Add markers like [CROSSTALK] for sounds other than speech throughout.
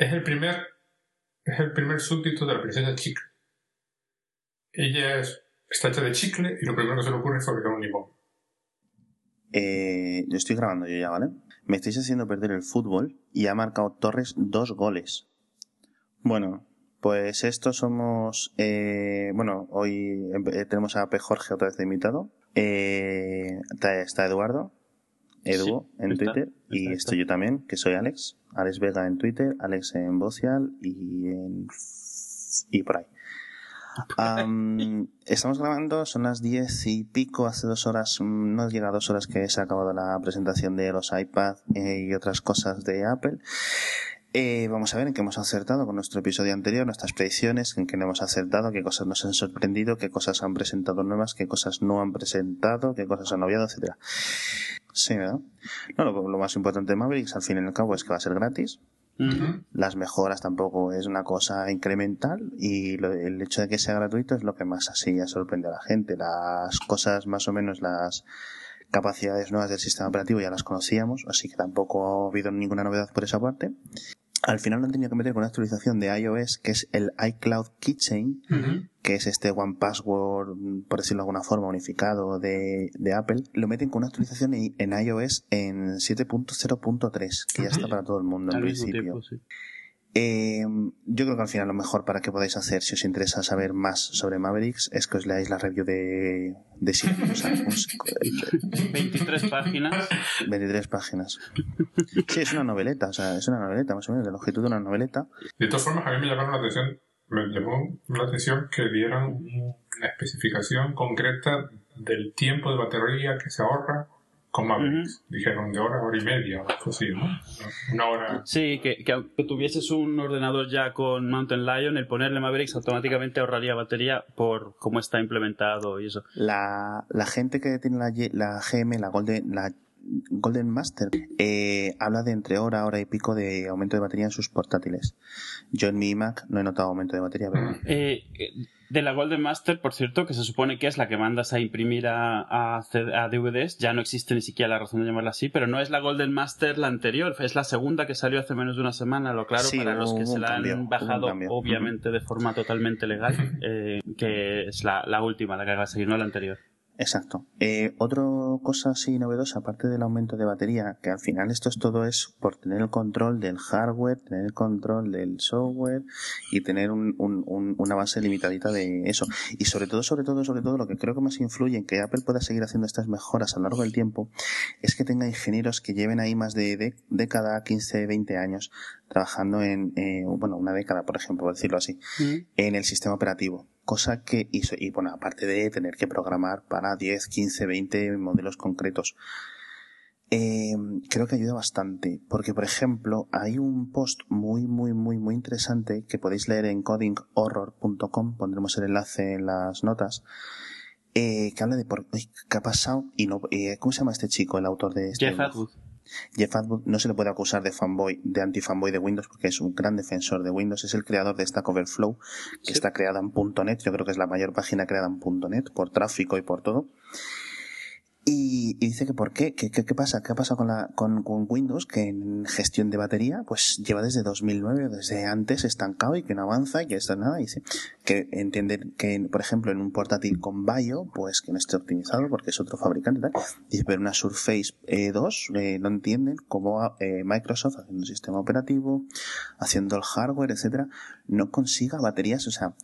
es el primer es el primer súbdito de la princesa Chicle. Ella es, está hecha de chicle y lo primero que se le ocurre es fabricar un limón. Eh, estoy grabando yo ya, ¿vale? Me estáis haciendo perder el fútbol y ha marcado Torres dos goles. Bueno, pues estos somos. Eh, bueno, hoy eh, tenemos a P. Jorge otra vez de invitado. Eh, está Eduardo, Edu en Twitter, y estoy yo también, que soy Alex. Alex Vega en Twitter, Alex en Bocial y en. y por ahí. estamos grabando, son las diez y pico, hace dos horas, mm, no llega a dos horas que se ha acabado la presentación de los iPad eh, y otras cosas de Apple. Eh, vamos a ver en qué hemos acertado con nuestro episodio anterior, nuestras predicciones, en qué no hemos acertado, qué cosas nos han sorprendido, qué cosas han presentado nuevas, qué cosas no han presentado, qué cosas han obviado, etcétera. Sí, ¿verdad? No, lo, más importante de Mavericks, al fin y al cabo, es que va a ser gratis. Las mejoras tampoco es una cosa incremental y el hecho de que sea gratuito es lo que más así ya sorprende a la gente. Las cosas más o menos las capacidades nuevas del sistema operativo ya las conocíamos, así que tampoco ha habido ninguna novedad por esa parte al final lo han tenido que meter con una actualización de iOS que es el iCloud Keychain, que es este One Password, por decirlo de alguna forma, unificado de, Apple. Lo meten con una actualización en, iOS en 7.0.3, que ya está para todo el mundo en principio. Eh, yo creo que al final lo mejor para que podáis hacer, si os interesa saber más sobre Mavericks, es que os leáis la review de, de 23 páginas. 23 páginas. Sí, es una noveleta, o sea, es una noveleta, más o menos, de longitud de una noveleta. De todas formas, a mí me llamaron la atención, me llamó la atención que dieran una especificación concreta del tiempo de batería que se ahorra con Mavericks. Dijeron de hora, hora y media, así, ¿no? Una hora. Sí, que, que aunque tuvieses un ordenador ya con Mountain Lion, el ponerle Mavericks automáticamente ahorraría batería por cómo está implementado y eso. La, la gente que tiene la, la GM, la Golden, la Golden Master eh, habla de entre hora, hora y pico de aumento de batería en sus portátiles. Yo en mi Mac no he notado aumento de batería. Pero... Eh, de la Golden Master, por cierto, que se supone que es la que mandas a imprimir a, a, DVDs, ya no existe ni siquiera la razón de llamarla así, pero no es la Golden Master la anterior, es la segunda que salió hace menos de una semana, lo claro, para los que se la han bajado, obviamente de forma totalmente legal, [LAUGHS] eh, que es la, la última, la que va a seguir, no la anterior. Exacto. Eh, otra cosa así novedosa, aparte del aumento de batería, que al final esto es todo es por tener el control del hardware, tener el control del software y tener un, un, una base limitadita de eso. Y sobre todo, sobre todo, sobre todo, lo que creo que más influye en que Apple pueda seguir haciendo estas mejoras a lo largo del tiempo es que tenga ingenieros que lleven ahí más de, de década, 15, 20 años trabajando en, eh, bueno, una década, por ejemplo, por decirlo así, en el sistema operativo cosa que, y, y bueno, aparte de tener que programar para 10, 15, 20 modelos concretos, eh, creo que ayuda bastante, porque por ejemplo hay un post muy muy muy muy interesante que podéis leer en codinghorror.com, pondremos el enlace en las notas, eh, que habla de por qué ha pasado y no, eh, ¿cómo se llama este chico, el autor de este? Jeff Atwood. Jeff Atwood no se le puede acusar de fanboy, de anti-fanboy de Windows porque es un gran defensor de Windows. Es el creador de Stack Overflow, que está creada en .NET. Yo creo que es la mayor página creada en .NET por tráfico y por todo. Y, dice que por qué, qué, qué, pasa, qué ha pasado con, la, con, con, Windows, que en gestión de batería, pues lleva desde 2009, desde antes estancado y que no avanza y que esto nada. Dice que entienden que, por ejemplo, en un portátil con Bio, pues que no esté optimizado porque es otro fabricante, tal. Dice, pero una Surface 2 eh, no entienden cómo eh, Microsoft haciendo un sistema operativo, haciendo el hardware, etcétera, no consiga baterías, o sea,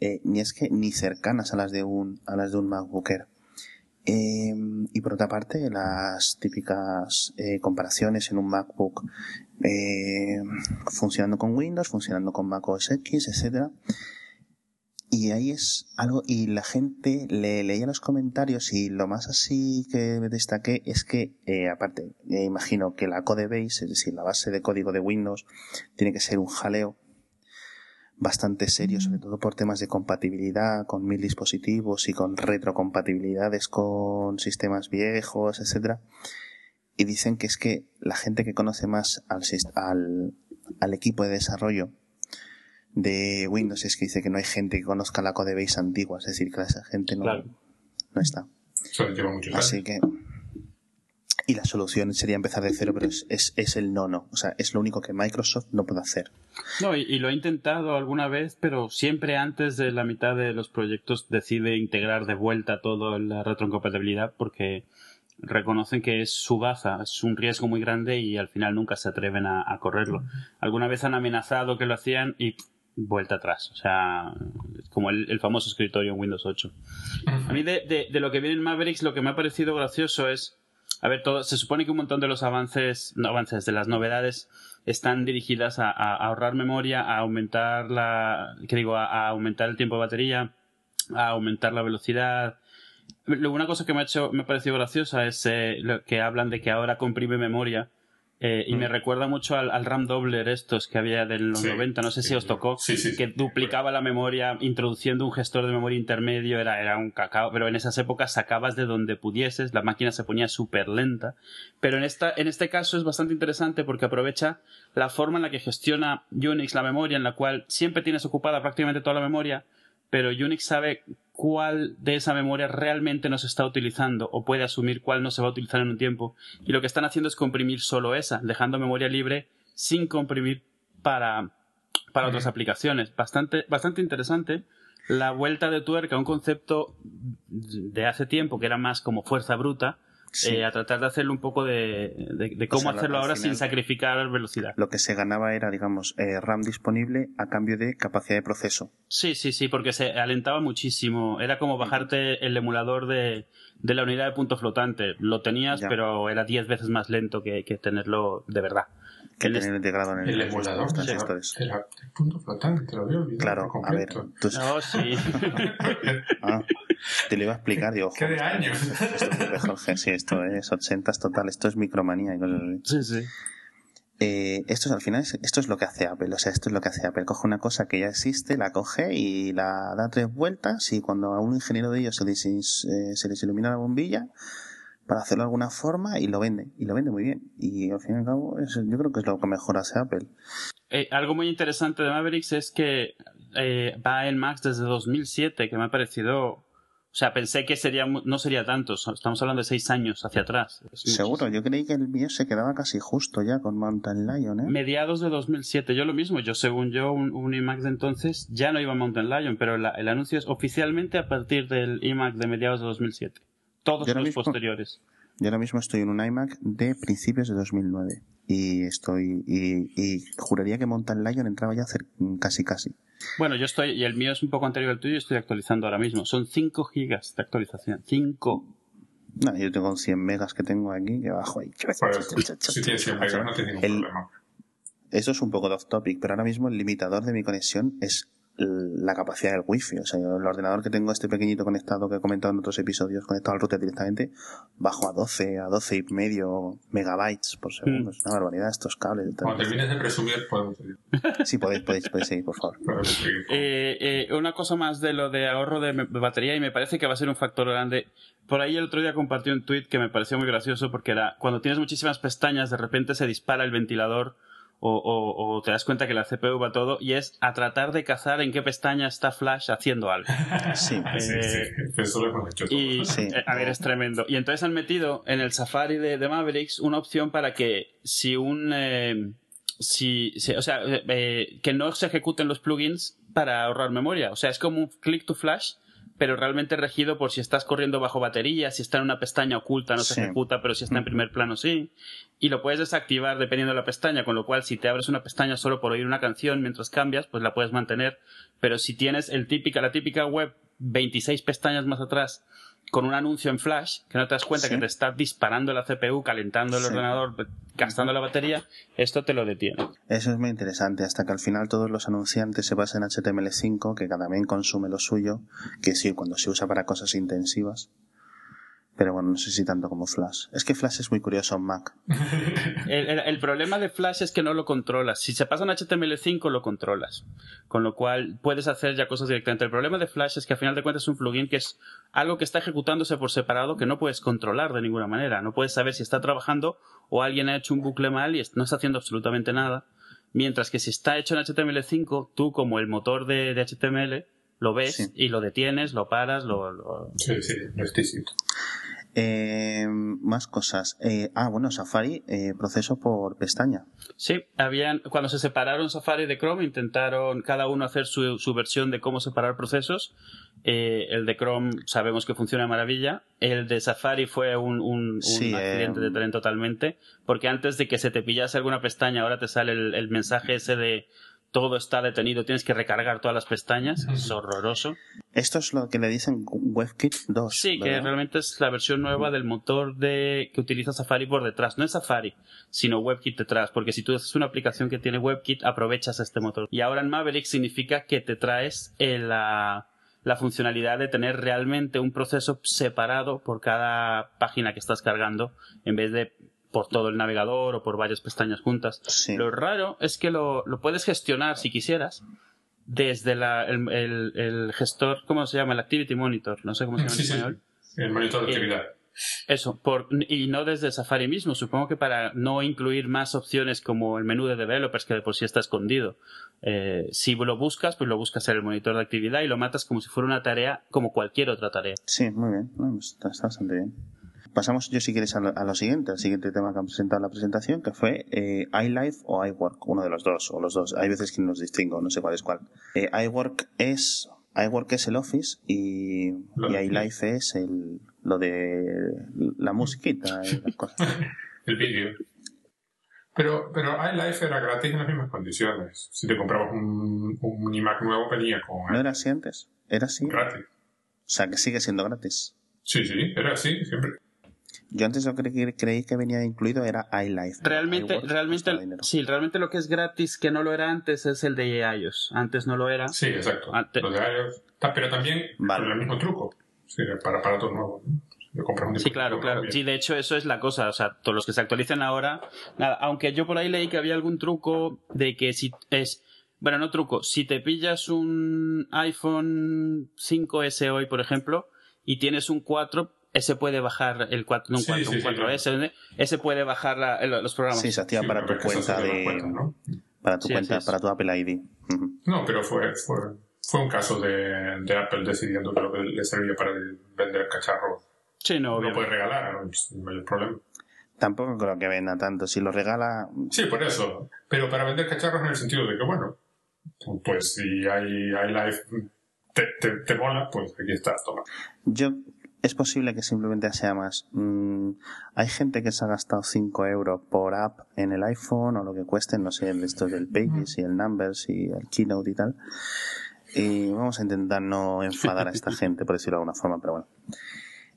eh, ni es que ni cercanas a las de un, a las de un MacBook Air. Eh, y por otra parte, las típicas eh, comparaciones en un MacBook eh, funcionando con Windows, funcionando con Mac OS X, etcétera. Y ahí es algo, y la gente le leía los comentarios y lo más así que destaqué es que, aparte, imagino que la codebase, es decir, la base de código de Windows, tiene que ser un jaleo bastante serio, sobre todo por temas de compatibilidad con mil dispositivos y con retrocompatibilidades con sistemas viejos, etcétera. Y dicen que es que la gente que conoce más al, al, al equipo de desarrollo de Windows es que dice que no hay gente que conozca la codebase antigua, es decir, que esa gente no, no está. Eso lleva muchos Así que Y la solución sería empezar de cero, pero es, es, es el no, no. O sea, es lo único que Microsoft no puede hacer. No, y, y, lo he intentado alguna vez, pero siempre antes de la mitad de los proyectos decide integrar de vuelta todo la retrocompatibilidad porque reconocen que es su baza, es un riesgo muy grande y al final nunca se atreven a, a correrlo. Alguna vez han amenazado que lo hacían y vuelta atrás. O sea, como el, el famoso escritorio en Windows 8. A mí de, de, de, lo que viene en Mavericks, lo que me ha parecido gracioso es, a ver, todo, se supone que un montón de los avances, no avances, de las novedades están dirigidas a, ahorrar memoria, a aumentar la, que digo, a, aumentar el tiempo de batería, a aumentar la velocidad. Una cosa que me ha hecho, me ha parecido graciosa es eh, lo que hablan de que ahora comprime memoria eh, y mm. me recuerda mucho al, al, RAM Dobler estos que había de los sí, 90, no sé si os tocó, sí, sí, que duplicaba la memoria introduciendo un gestor de memoria intermedio, era, era un cacao, pero en esas épocas sacabas de donde pudieses, la máquina se ponía súper lenta, pero en, esta, en este caso es bastante interesante porque aprovecha la forma en la que gestiona Unix la memoria, en la cual siempre tienes ocupada prácticamente toda la memoria, pero Unix sabe cuál de esa memoria realmente no se está utilizando o puede asumir cuál no se va a utilizar en un tiempo. Y lo que están haciendo es comprimir solo esa, dejando memoria libre sin comprimir para, para otras aplicaciones. Bastante, bastante interesante. La vuelta de tuerca, un concepto de hace tiempo que era más como fuerza bruta, Sí. Eh, a tratar de hacerlo un poco de, de, de cómo o sea, hacerlo ahora final, sin sacrificar velocidad. Lo que se ganaba era, digamos, eh, RAM disponible a cambio de capacidad de proceso. Sí, sí, sí, porque se alentaba muchísimo. Era como bajarte el emulador de, de la unidad de punto flotante. Lo tenías, ya. pero era 10 veces más lento que, que tenerlo de verdad que el tener integrado en el, el emulador el, el, punto flotante te lo había olvidado claro a ver tú... no sí. [LAUGHS] Ah, te lo iba a explicar yo ¿Qué de años. esto, Jorge sí esto es 80 total esto es micromanía sí sí. Eh, esto es al final esto es lo que hace Apple o sea esto es lo que hace Apple. Coge una cosa que ya existe la coge y la da tres vueltas y cuando a un ingeniero de ellos se les, eh, se les ilumina la bombilla para hacerlo de alguna forma y lo vende, y lo vende muy bien. Y al fin y al cabo, es, yo creo que es lo que mejor hace Apple. Eh, algo muy interesante de Mavericks es que eh, va en Max desde 2007, que me ha parecido... O sea, pensé que sería no sería tanto, estamos hablando de seis años hacia atrás. Seguro, yo creí que el mío se quedaba casi justo ya con Mountain Lion, ¿eh? Mediados de 2007, yo lo mismo, yo según yo, un, un iMac de entonces ya no iba a Mountain Lion, pero la, el anuncio es oficialmente a partir del iMac de mediados de 2007 todos los mismo, posteriores. Yo ahora mismo estoy en un iMac de principios de 2009 y estoy y, y juraría que Mountain Lion entraba ya hacer, casi casi. Bueno, yo estoy y el mío es un poco anterior al tuyo y estoy actualizando ahora mismo. Son 5 gigas de actualización. 5. No, yo tengo 100 megas que tengo aquí que bajo ahí. Si tienes 100 megas no tienes ningún el, problema. Eso es un poco de off topic, pero ahora mismo el limitador de mi conexión es la capacidad del wifi. O sea, yo el ordenador que tengo este pequeñito conectado que he comentado en otros episodios, conectado al router directamente, bajo a 12, a 12 y medio megabytes por segundo. Mm. Es una barbaridad estos cables. Cuando termines de presumir podemos seguir. [LAUGHS] Sí, podéis, podéis, podéis seguir, por favor. eh, eh, una cosa más de lo de ahorro de batería y me parece que va a ser un factor grande. Por ahí el otro día compartí un tweet que me pareció muy gracioso porque era cuando tienes muchísimas pestañas de repente se dispara el ventilador o, o, o, te das cuenta que la CPU va todo y es a tratar de cazar en qué pestaña está Flash haciendo algo. [LAUGHS] Sí, eh, sí, sí. Eso lo hemos hecho y, sí. eh, a ver, es tremendo. Y entonces han metido en el Safari de, de Mavericks una opción para que si un... Eh, si, si, o sea, eh, que no se ejecuten los plugins para ahorrar memoria. O sea, es como un click to flash, pero realmente regido por si estás corriendo bajo batería, si está en una pestaña oculta no se ejecuta, pero si está en primer plano sí. Y lo puedes desactivar dependiendo de la pestaña, con lo cual si te abres una pestaña solo por oír una canción mientras cambias, pues la puedes mantener. Pero si tienes el típica, la típica web 26 pestañas más atrás con un anuncio en flash que no te das cuenta sí. que te está disparando la CPU, calentando el sí. ordenador, gastando la batería, esto te lo detiene. Eso es muy interesante, hasta que al final todos los anunciantes se basan en HTML5, que también consume lo suyo, que sí, cuando se usa para cosas intensivas. Pero bueno, no sé si tanto como Flash. Es que Flash es muy curioso en Mac. [LAUGHS] el, el, el, problema de Flash es que no lo controlas. Si se pasa en HTML5 lo controlas. Con lo cual puedes hacer ya cosas directamente. El problema de Flash es que al final de cuentas es un plugin que es algo que está ejecutándose por separado que no puedes controlar de ninguna manera. No puedes saber si está trabajando o alguien ha hecho un bucle mal y no está haciendo absolutamente nada. Mientras que si está hecho en HTML5, tú como el motor de, de HTML lo ves sí. y lo detienes, lo paras, lo... lo... Sí, sí, lo. Eh, más cosas. Eh, ah, bueno, Safari, eh, proceso por pestaña. Sí, habían, cuando se separaron Safari de Chrome, intentaron cada uno hacer su, su versión de cómo separar procesos. Eh, el de Chrome sabemos que funciona de maravilla. El de Safari fue un, un, un Sí, accidente eh, de tren totalmente. Porque antes de que se te pillase alguna pestaña, ahora te sale el, el mensaje ese de todo está detenido, tienes que recargar todas las pestañas. Es horroroso. Esto es lo que le dicen WebKit 2. Sí, que realmente es la versión nueva del motor de que utiliza Safari por detrás. No es Safari, sino WebKit detrás. Porque si tú haces una aplicación que tiene WebKit, aprovechas este motor. Y ahora en Maverick significa que te traes eh, la, la funcionalidad de tener realmente un proceso separado por cada página que estás cargando, en vez de por todo el navegador o por varias pestañas juntas. Sí. Lo raro es que lo, lo puedes gestionar si quisieras desde la, el, el- el gestor, ¿cómo se llama? El Activity Monitor, no sé cómo se llama Sí, en sí. español. El monitor de Eh, actividad. Eso, por, y no desde Safari mismo. Supongo que para no incluir más opciones como el menú de developers, que de por sí está escondido. Eh, si lo buscas, pues lo buscas en el monitor de actividad y lo matas como si fuera una tarea, como cualquier otra tarea. Sí, muy bien. Pues está, está bastante bien. Pasamos, yo si quieres, a lo, a lo siguiente, al siguiente tema que han presentado en la presentación, que fue eh, iLife o iWork, uno de los dos, o los dos. Hay veces que no los distingo, no sé cuál es cuál. Eh, iWork es iWork es el Office y, y iLife es el, lo de la musiquita y las [LAUGHS] cosas. El vídeo. Pero, pero iLife era gratis en las mismas condiciones. Si te comprabas un, un iMac nuevo, venía con ¿No era así antes? ¿Era así? O gratis. sea, que sigue siendo gratis. Sí, sí, era así, siempre. Yo antes lo que creí, creí que venía incluido era iLife. Realmente, iWork realmente, sí, realmente lo que es gratis que no lo era antes es el de iOS. Antes no lo era. Sí, exacto. Ante- Lo de iOS. Pero también Vale. con el mismo truco. Sí, para aparatos nuevos. Sí, claro, claro. Sí, de hecho, eso es la cosa. O sea, todos los que se actualicen ahora, nada. Aunque yo por ahí leí que había algún truco de que si es. Bueno, no truco. Si te pillas un iPhone 5S hoy, por ejemplo, y tienes un 4, ese puede bajar el 4, no un Sí, 4, sí, un sí, 4S, ese puede bajar la- los programas. Sí, se activa Sí, para tu cuenta de... cuenta, ¿no? Para tu Sí, cuenta, para tu Apple ID. No, pero fue, fue, fue un caso de, de Apple decidiendo que lo que le servía para vender cacharros Sí, no, lo puede regalar, no es el mayor problema. Tampoco creo que venda tanto. Si lo regala, Sí, por eso. Pero para vender cacharros en el sentido de que, bueno, pues si hay, hay live, te, te, te mola, pues aquí está, toma. yo es posible que simplemente sea más. mm, hay gente que se ha gastado 5 euros por app en el iPhone o lo que cueste, no sé, esto del Pages y el Numbers y el Keynote y tal. Y vamos a intentar no enfadar a esta [LAUGHS] gente, por decirlo de alguna forma, pero bueno.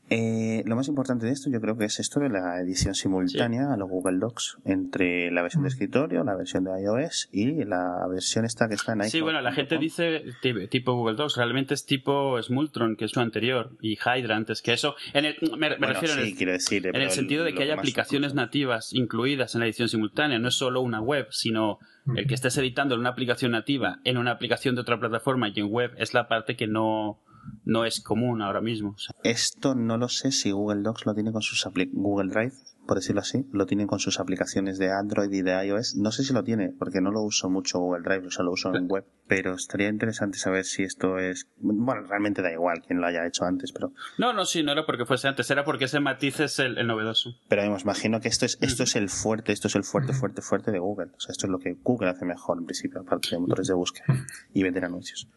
Eh, lo más importante de esto yo creo que es esto de la edición simultánea a los Google Docs entre la versión de escritorio, la versión de iOS y la versión esta que está en iPhone. Sí, bueno, la gente dice ti- tipo Google Docs, realmente es tipo Smultron, que es lo anterior, y Hydra antes que eso. En el, me, me Bueno, refiero en sí, el, quiero decir, en el sentido de que hay aplicaciones nativas incluidas en la edición simultánea. No es solo una web, sino el que estés editando en una aplicación nativa, en una aplicación de otra plataforma y en web, es la parte que no, no es común ahora mismo. O sea, Esto no lo sé si Google Docs lo tiene con sus Google Drive, por decirlo así, lo tiene con sus aplicaciones de Android y de iOS. No sé si lo tiene, porque no lo uso mucho Google Drive, o sea, lo uso en web. Pero estaría interesante saber si esto es. Bueno, realmente da igual quien lo haya hecho antes, pero. no, no, sí, no era porque fuese antes, era porque ese matiz es el, el novedoso. Pero me imagino que esto es, esto es el fuerte, esto es el fuerte, fuerte, fuerte de Google. O sea, esto es lo que Google hace mejor en principio, aparte de motores de búsqueda y vender anuncios.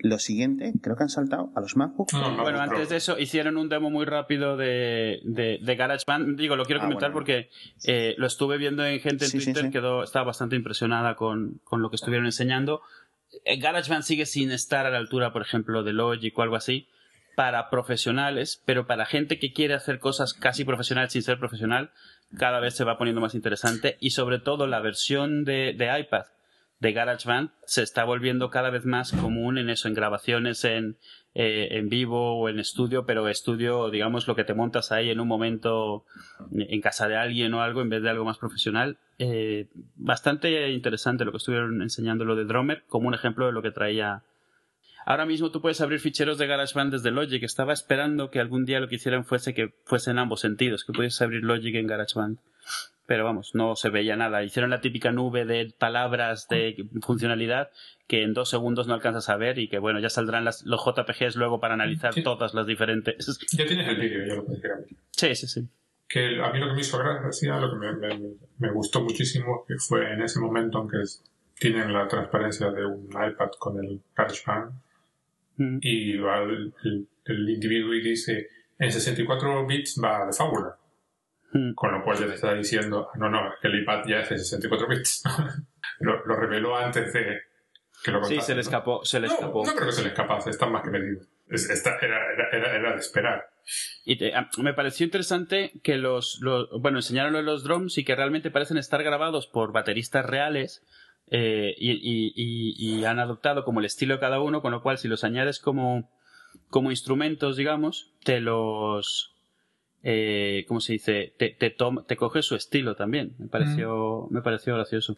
Lo siguiente, creo que han saltado a los MacBook. No, no, Bueno, no, antes de eso hicieron un demo muy rápido de, de, de GarageBand. Digo, lo quiero Ah, comentar bueno. porque eh, lo estuve viendo en gente en Sí, sí, Twitter, sí. quedó, estaba bastante impresionada con, con lo que estuvieron enseñando. Eh, GarageBand sigue sin estar a la altura, por ejemplo, de Logic o algo así, para profesionales, pero para gente que quiere hacer cosas casi profesionales sin ser profesional, cada vez se va poniendo más interesante y sobre todo la versión de, de iPad de GarageBand se está volviendo cada vez más común en eso, en grabaciones en, eh, en vivo o en estudio, pero estudio, digamos, lo que te montas ahí en un momento en casa de alguien o algo en vez de algo más profesional. Eh, bastante interesante lo que estuvieron enseñando lo de Drummer como un ejemplo de lo que traía. Ahora mismo tú puedes abrir ficheros de GarageBand desde Logic. Estaba esperando que algún día lo que hicieran fuese que fuese en ambos sentidos, que pudieses abrir Logic en GarageBand. Pero vamos, no se veía nada. Hicieron la típica nube de palabras de funcionalidad que en dos segundos no alcanzas a ver y que bueno, ya saldrán las, los JPGs luego para analizar todas las diferentes. Ya tienes el vídeo, ya lo puedes ver. Sí, sí, sí. Que a mí lo que me hizo gracia, lo que me, me, me gustó muchísimo, que fue en ese momento en que tienen la transparencia de un iPad con el GarageBand mm. y va el, el, individuo y dice en 64 bits va de fábula. Mm. Con lo cual ya te está diciendo, no, no, que el iPad ya es de 64 bits. [LAUGHS] lo, lo, reveló antes de que lo Sí, se le escapó. Se le no, escapó. no creo que se le escapase, está más que medido. era, era, era, de esperar. Y ah, me pareció interesante que los, los, bueno, enseñaron los drums y que realmente parecen estar grabados por bateristas reales eh, y, y, y, han adoptado como el estilo de cada uno, con lo cual si los añades como, como instrumentos, digamos, te los, eh, ¿cómo se dice? Te, te, te coge su estilo también. Me pareció, mm. me pareció gracioso.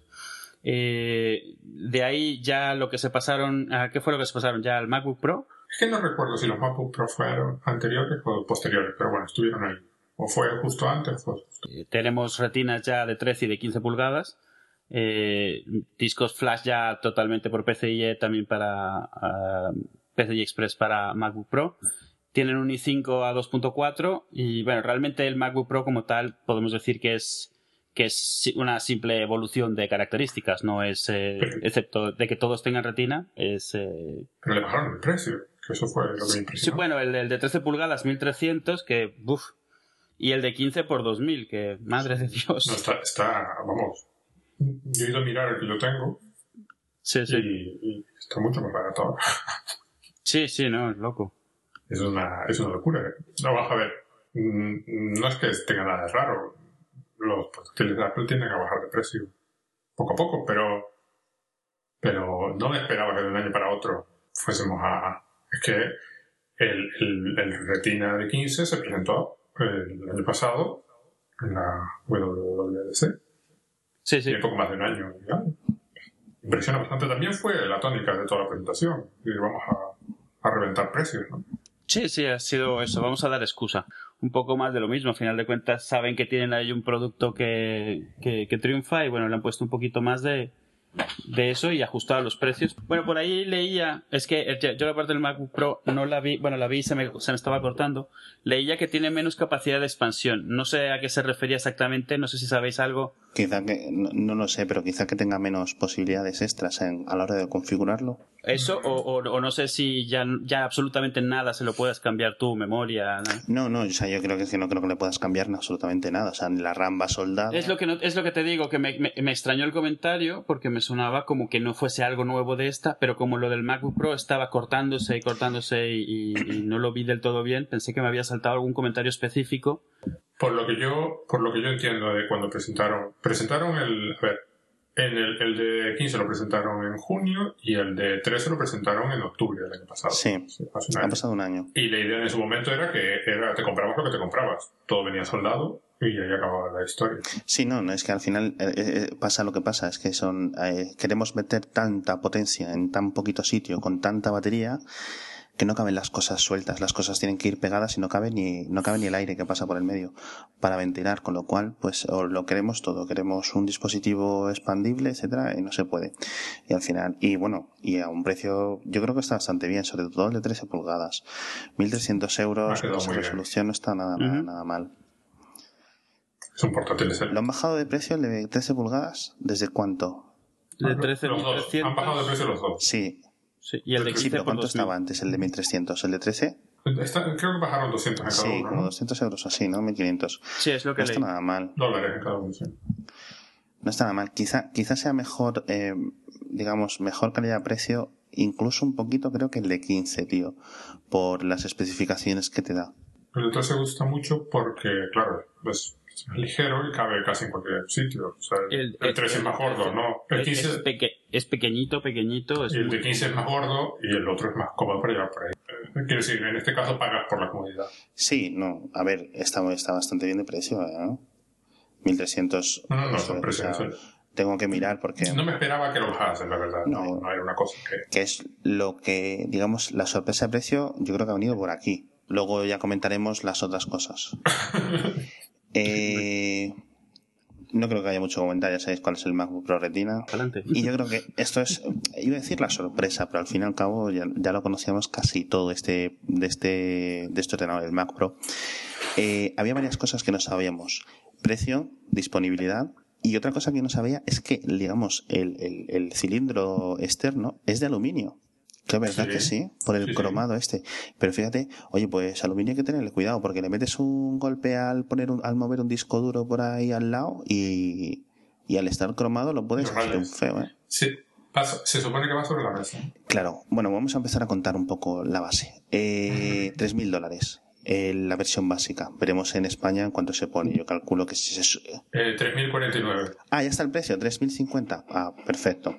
Eh, de ahí ya lo que se pasaron, ¿a qué fue lo que se pasaron? ¿Ya al MacBook Pro? Es que no recuerdo si los MacBook Pro fueron anteriores o posteriores, pero bueno, estuvieron ahí. O fue justo antes. Fue eh, tenemos retinas ya de 13 y de 15 pulgadas. Eh, discos flash ya totalmente por PCIe también para uh, PCI Express para MacBook Pro tienen un i5 a 2.4 y bueno, realmente el MacBook Pro como tal podemos decir que es que es una simple evolución de características, no es eh, excepto de que todos tengan retina, es eh... Pero le bajaron el precio, que eso fue lo que impresionó. Sí, bueno, el, el, de 13 pulgadas 1300 que uff y el de 15 por 2000 que madre de Dios. No, está, está vamos. Yo he ido a mirar el que yo tengo. Sí, sí. Y, y está mucho más barato. sí, sí, no, es loco es una, es una locura. No, vamos a ver, mm, no es que tenga nada de raro. Los portátiles de Apple tienden a bajar de precio poco a poco, pero, pero no me esperaba que de un año para otro fuésemos a... Es que el, el, el Retina de 15 se presentó el año pasado en la WWDC. Sí, sí. Y poco más de un año. ¿ya? Impresiona bastante también fue la tónica de toda la presentación. Y vamos a, a reventar precios, ¿no? Sí, sí, ha sido eso. Vamos a dar excusa. Un poco más de lo mismo. Al final de cuentas, saben que tienen ahí un producto que, que, que triunfa y bueno, le han puesto un poquito más de, de eso y ajustado los precios. Bueno, por ahí leía, es que yo la parte del MacBook Pro no la vi, bueno, la vi y se me, se me estaba cortando. Leía que tiene menos capacidad de expansión. No sé a qué se refería exactamente, no sé si sabéis algo. Quizá que, no, lo sé, pero quizá que tenga menos posibilidades extras en, a la hora de configurarlo. Eso, o, o, no sé si ya, ya absolutamente nada se lo puedas cambiar tú, memoria. No, no, o sea, yo creo que, no creo que le puedas cambiar absolutamente nada. O sea, la RAM va soldada. Es lo que, no, es lo que te digo, que me, me, me, extrañó el comentario porque me sonaba como que no fuese algo nuevo de esta, pero como lo del MacBook Pro estaba cortándose y cortándose y, y no lo vi del todo bien, pensé que me había saltado algún comentario específico por lo que yo, por lo que yo entiendo de cuando presentaron, presentaron el, a ver, en el, el, de 15 lo presentaron en junio y el de 13 lo presentaron en octubre del año pasado. Sí, ha pasado un año. Y la idea en su momento era que era, te comprabas lo que te comprabas. Todo venía soldado y ahí acababa la historia. Sí, no, no es que al final eh, eh, pasa lo que pasa, es que son eh, queremos meter tanta potencia en tan poquito sitio con tanta batería que no caben las cosas sueltas, las cosas tienen que ir pegadas y no cabe ni, no cabe ni el aire que pasa por el medio para ventilar, con lo cual, pues, lo queremos todo, queremos un dispositivo expandible, etcétera, y no se puede. Y al final, y bueno, y a un precio, yo creo que está bastante bien, sobre todo el de 13 pulgadas. 1300 euros, pues, resolución no está nada, nada mal. Es un portátil ¿Lo han bajado de precio el de 13 pulgadas? ¿Desde cuánto? De 13 los dos. Han bajado de precio los dos. Sí, Sí, y el de 15 ¿cuánto estaba antes? ¿El de 1300? ¿El de 13? Está, creo que bajaron 200 en cada sí, uno. Sí, como 200 euros así, ¿no? 1500. Sí, es lo que No está nada mal. Dólares en cada uno, sí. No está nada mal. Quizá, quizá sea mejor, eh, digamos, mejor calidad-precio, incluso un poquito creo que el de 15, tío, por las especificaciones que te da. El de 13 gusta mucho porque, claro, es ligero y cabe casi en cualquier sitio. O sea, el, el 13 es más gordo, ¿no? El 15 es, peque, es pequeñito, pequeñito. Es y el de 15 es más gordo y el otro es más cómodo para llevar por ahí. Eh, quiero decir, en este caso pagas por la comodidad. Sí, no. A ver, está, está bastante bien de precio, ¿no? 1300. No, no, no son precios. tengo que mirar porque... No me esperaba que lo bajasen, la verdad. No, no, era una cosa que... Que es lo que, digamos, la sorpresa de precio, yo creo que ha venido por aquí. Luego ya comentaremos las otras cosas. [LAUGHS] Eh, No creo que haya mucho comentario, ya sabéis cuál es el MacBook Pro Retina. Adelante. Y yo creo que esto es, iba a decir la sorpresa, pero al fin y al cabo ya, ya lo conocíamos casi todo este, de este, de este ordenador, el Mac Pro. Eh, había varias cosas que no sabíamos. Precio, disponibilidad, y otra cosa que no sabía es que, digamos, el, el, el cilindro externo es de aluminio. Que es verdad Sí. que sí, por el Sí, sí. cromado este. Pero fíjate, oye, pues aluminio hay que tenerle cuidado, porque le metes un golpe al poner un- al mover un disco duro por ahí al lado y, y al estar cromado lo puedes hacer un feo, ¿eh? Se, pasa- se supone que va sobre la mesa. Claro, bueno, vamos a empezar a contar un poco la base. Eh, 3.000 dólares, eh, la versión básica. Veremos en España en cuánto se pone. Yo calculo que si se, Eh, 3.049. Ah, ya está el precio, 3.050. Ah, perfecto.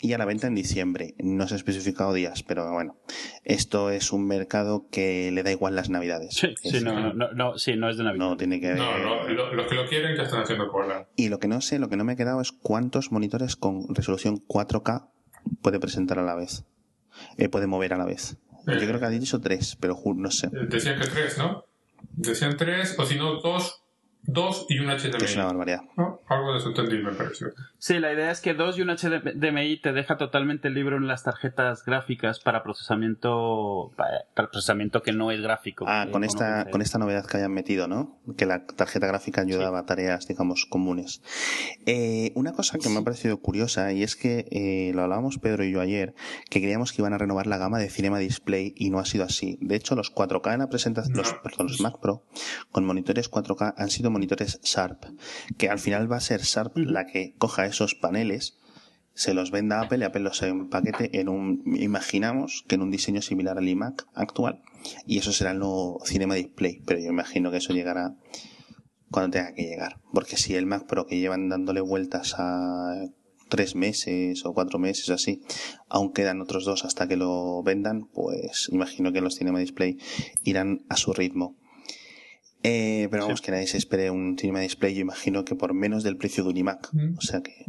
Y a la venta en diciembre. No se ha especificado días, pero bueno. Esto es un mercado que le da igual las navidades. Sí, sí, no, no, no, no, sí, no es de Navidad. no tiene que ver. No, no, lo- los que lo quieren ya están haciendo cola. Y lo que no sé, lo que no me he quedado es cuántos monitores con resolución 4K puede presentar a la vez. Eh, puede mover a la vez. Yo Eh. creo que ha dicho tres, pero no sé. Eh, Decían que tres, ¿no? Decían tres, o si no, dos, dos y un Que es una HDMI. barbaridad. ¿no? Algo de eso entendí, me pareció. Sí, la idea es que 2 y un HDMI te deja totalmente libre en las tarjetas gráficas para procesamiento para procesamiento que no es gráfico. Ah, Eh, con esta, con esta novedad que hayan metido, ¿no? Que la tarjeta gráfica ayudaba a tareas, digamos, comunes. Eh, una cosa que me ha parecido curiosa, y es que eh, lo hablábamos Pedro y yo ayer, que creíamos que iban a renovar la gama de Cinema Display y no ha sido así. De hecho, los 4K en la presentación, los, perdón, los Mac Pro, con monitores 4K han sido monitores Sharp, que al final va a ser Sharp la que coja esos paneles se los venda Apple y Apple los empaquete en un, imaginamos que en un diseño similar al iMac actual, y eso será el nuevo Cinema Display, pero yo imagino que eso llegará cuando tenga que llegar, porque si el Mac Pro que llevan dándole vueltas a tres meses o cuatro meses así, aún quedan otros dos hasta que lo vendan, pues imagino que los Cinema Display irán a su ritmo. Eh, pero vamos, Sí. que nadie se espere un Cinema Display, yo imagino que por menos del precio de un iMac. Mm. O sea que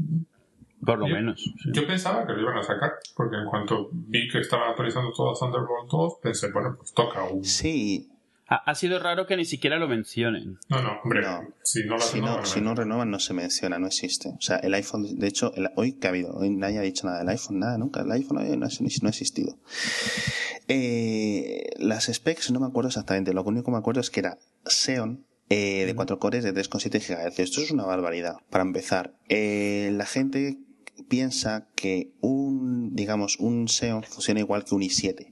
Por lo Yo- menos. sí. Yo pensaba que lo iban a sacar, porque en cuanto vi que estaba actualizando todo a Thunderbolt 2, pensé, bueno, pues toca un... sí, Ha, ha sido raro que ni siquiera lo mencionen. No, no, hombre, No. si no lo si no, si no ver. renuevan no se menciona, no existe. O sea, el iPhone, de hecho, el- hoy que ha habido, hoy nadie ha dicho nada del iPhone, nada, nunca. El iPhone hoy no, ha- no ha existido. Eh, las specs no me acuerdo exactamente, lo único que me acuerdo es que era Xeon eh, de 4 cores de 3,7 GHz. Esto es una barbaridad. Para empezar, eh, la gente piensa que un, digamos, un Xeon funciona igual que un i7.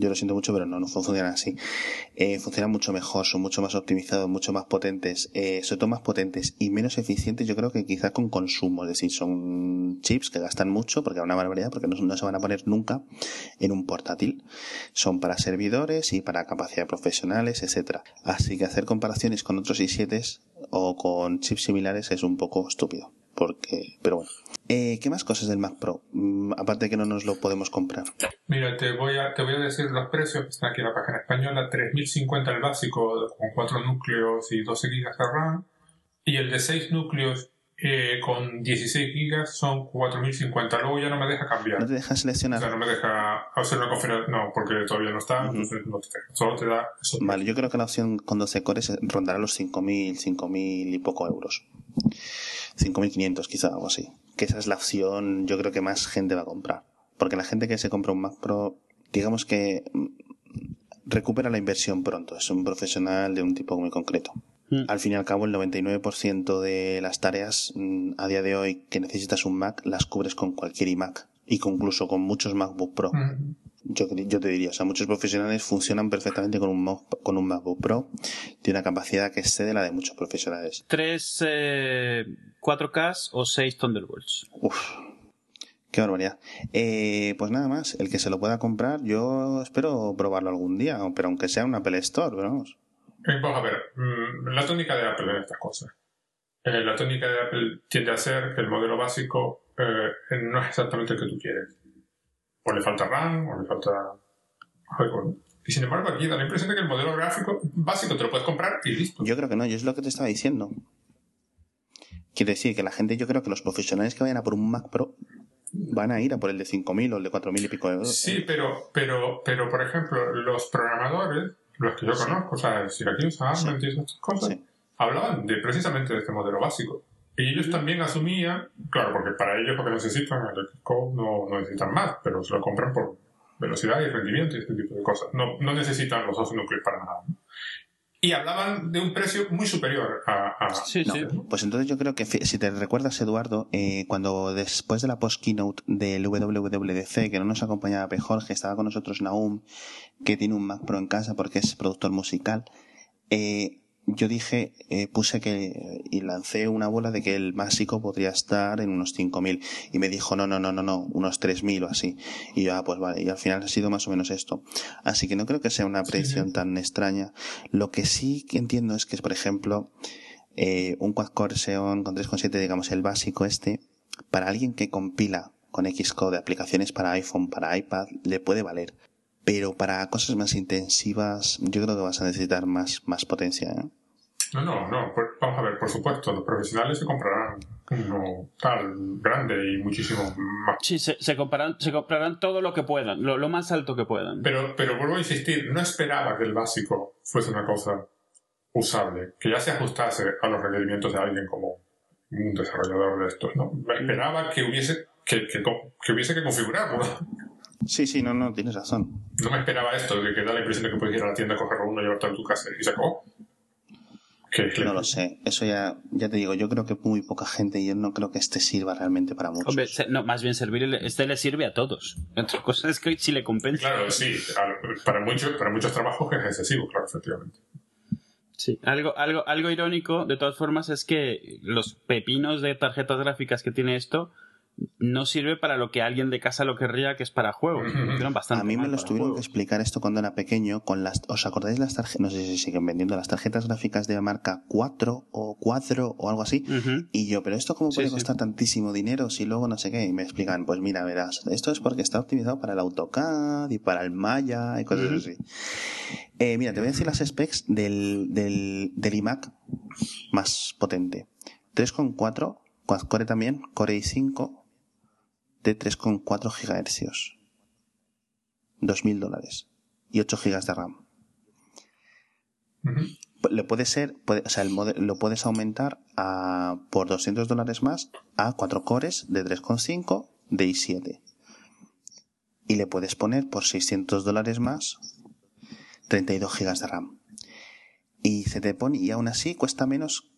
Yo lo siento mucho, pero no, no funcionan así. Eh, funcionan mucho mejor, son mucho más optimizados, mucho más potentes, eh, sobre todo más potentes y menos eficientes, yo creo que quizá con consumo. Es decir, son chips que gastan mucho, porque es una barbaridad, porque no, no se van a poner nunca en un portátil. Son para servidores y para capacidad profesionales, etcétera. Así que hacer comparaciones con otros i7 o con chips similares es un poco estúpido. Porque, pero bueno. Eh, ¿Qué más cosas del Mac Pro? Mm, aparte de que no nos lo podemos comprar. Mira, te voy, a, te voy a decir los precios que están aquí en la página española. 3.050 el básico con 4 núcleos y 12 GB de RAM. Y el de 6 núcleos eh, con 16 GB son 4.050. Luego ya no me deja cambiar. ¿No te dejas O seleccionar? sea, no me deja hacer una conferencia. No, porque todavía no está. Entonces no te deja. Solo te da eso. Vale, yo creo que la opción con 12 cores rondará los 5.000, 5.000 y poco euros. 5.500 quizá, algo así. Que esa es la opción yo creo que más gente va a comprar. Porque la gente que se compra un Mac Pro, digamos que mm, recupera la inversión pronto. Es un profesional de un tipo muy concreto. Mm. Al fin y al cabo, el 99% de las tareas mm, a día de hoy que necesitas un Mac las cubres con cualquier iMac. Y incluso con muchos MacBook Pro. Mm. Yo, yo te diría, o sea, muchos profesionales funcionan perfectamente con un, con un MacBook Pro. Tiene una capacidad que excede la de muchos profesionales. ¿Tres eh, 4K o seis Thunderbolts? Uf, qué barbaridad. Eh, pues nada más, el que se lo pueda comprar, yo espero probarlo algún día, pero aunque sea en una Apple Store, pero vamos. Eh, vamos a ver, mm, la tónica de Apple en estas cosas. Eh, la tónica de Apple tiende a ser que el modelo básico eh, no es exactamente el que tú quieres. O le falta RAM, o le falta algo. Y sin embargo, aquí da la impresión de que el modelo gráfico básico te lo puedes comprar y listo. Yo creo que no, yo es lo que te estaba diciendo. Quiero decir que la gente, yo creo que los profesionales que vayan a por un Mac Pro van a ir a por el de 5.000 o el de 4.000 y pico de euros. Sí, pero, pero, pero por ejemplo, los programadores, los que yo conozco, o sea, si aquí usa Arment y esas cosas, Sí. hablaban de precisamente de este modelo básico. Y ellos también asumían, claro, porque para ellos lo que necesitan, el Code no, no necesitan más, pero se lo compran por velocidad y rendimiento y este tipo de cosas. No, no necesitan los dos núcleos para nada. Y hablaban de un precio muy superior a... sí, sí. Pues entonces yo creo que si te recuerdas, Eduardo, eh, cuando después de la post-keynote del WWDC, que no nos acompañaba P. Jorge, estaba con nosotros Naum, que tiene un Mac Pro en casa porque es productor musical, eh, yo dije, eh, puse que, y lancé una bola de que el básico podría estar en unos 5.000. Y me dijo, no, no, no, no, no, unos 3.000 o así. Y yo, ah, pues vale. Y al final ha sido más o menos esto. Así que no creo que sea una predicción tan extraña. Lo que sí que entiendo es que, por ejemplo, eh, un quad-core Xeon con 3.7, digamos, el básico este, para alguien que compila con Xcode aplicaciones para iPhone, para iPad, le puede valer. Pero para cosas más intensivas, yo creo que vas a necesitar más, más potencia. ¿eh? No, no, no. Vamos a ver, por supuesto, los profesionales se comprarán uno tal grande y muchísimo más. Sí, se, se, comprarán, se comprarán todo lo que puedan, lo, más alto que puedan. Pero, pero vuelvo a insistir, no esperaba que el básico fuese una cosa usable, que ya se ajustase a los requerimientos de alguien como un desarrollador de estos, ¿no? Esperaba que hubiese que, que, que hubiese que configurarlo. Sí, sí, no, no, tienes razón. No me esperaba esto, de que da la impresión de que puedes ir a la tienda, cogerlo uno y llevarte a tu casa y se acabó. No lo sé. Eso ya, ya te digo, yo creo que muy poca gente y yo no creo que este sirva realmente para muchos. Hombre, no, más bien servir, este le sirve a todos. [LAUGHS] Otra cosa es que si le compensa. Claro, sí. Para muchos, para muchos trabajos es excesivo, claro, efectivamente. Sí, algo, algo, algo irónico, de todas formas, es que los pepinos de tarjetas gráficas que tiene esto no sirve para lo que alguien de casa lo querría, que es para juegos. a mí me lo estuvieron que explicar esto cuando era pequeño. con las ¿Os acordáis las tarjetas? No sé si siguen vendiendo las tarjetas gráficas de la marca 4 o 4 o algo así. Y yo, ¿pero esto cómo puede costar tantísimo dinero si luego no sé qué? Y me explican, pues mira, verás, esto es porque está optimizado para el AutoCAD y para el Maya y cosas así. Eh, mira, te voy a decir las specs del, del, del iMac más potente. 3.4, Quad-Core también, Core i5, de 3,4 GHz. 2.000 dólares. Y 8 GB de RAM. Le puede ser, o sea, el lo puedes aumentar a, por 200 dólares más a 4 cores de 3,5 de i7. Y le puedes poner por 600 dólares más 32 GB de RAM. Y se te pone, y aún así cuesta menos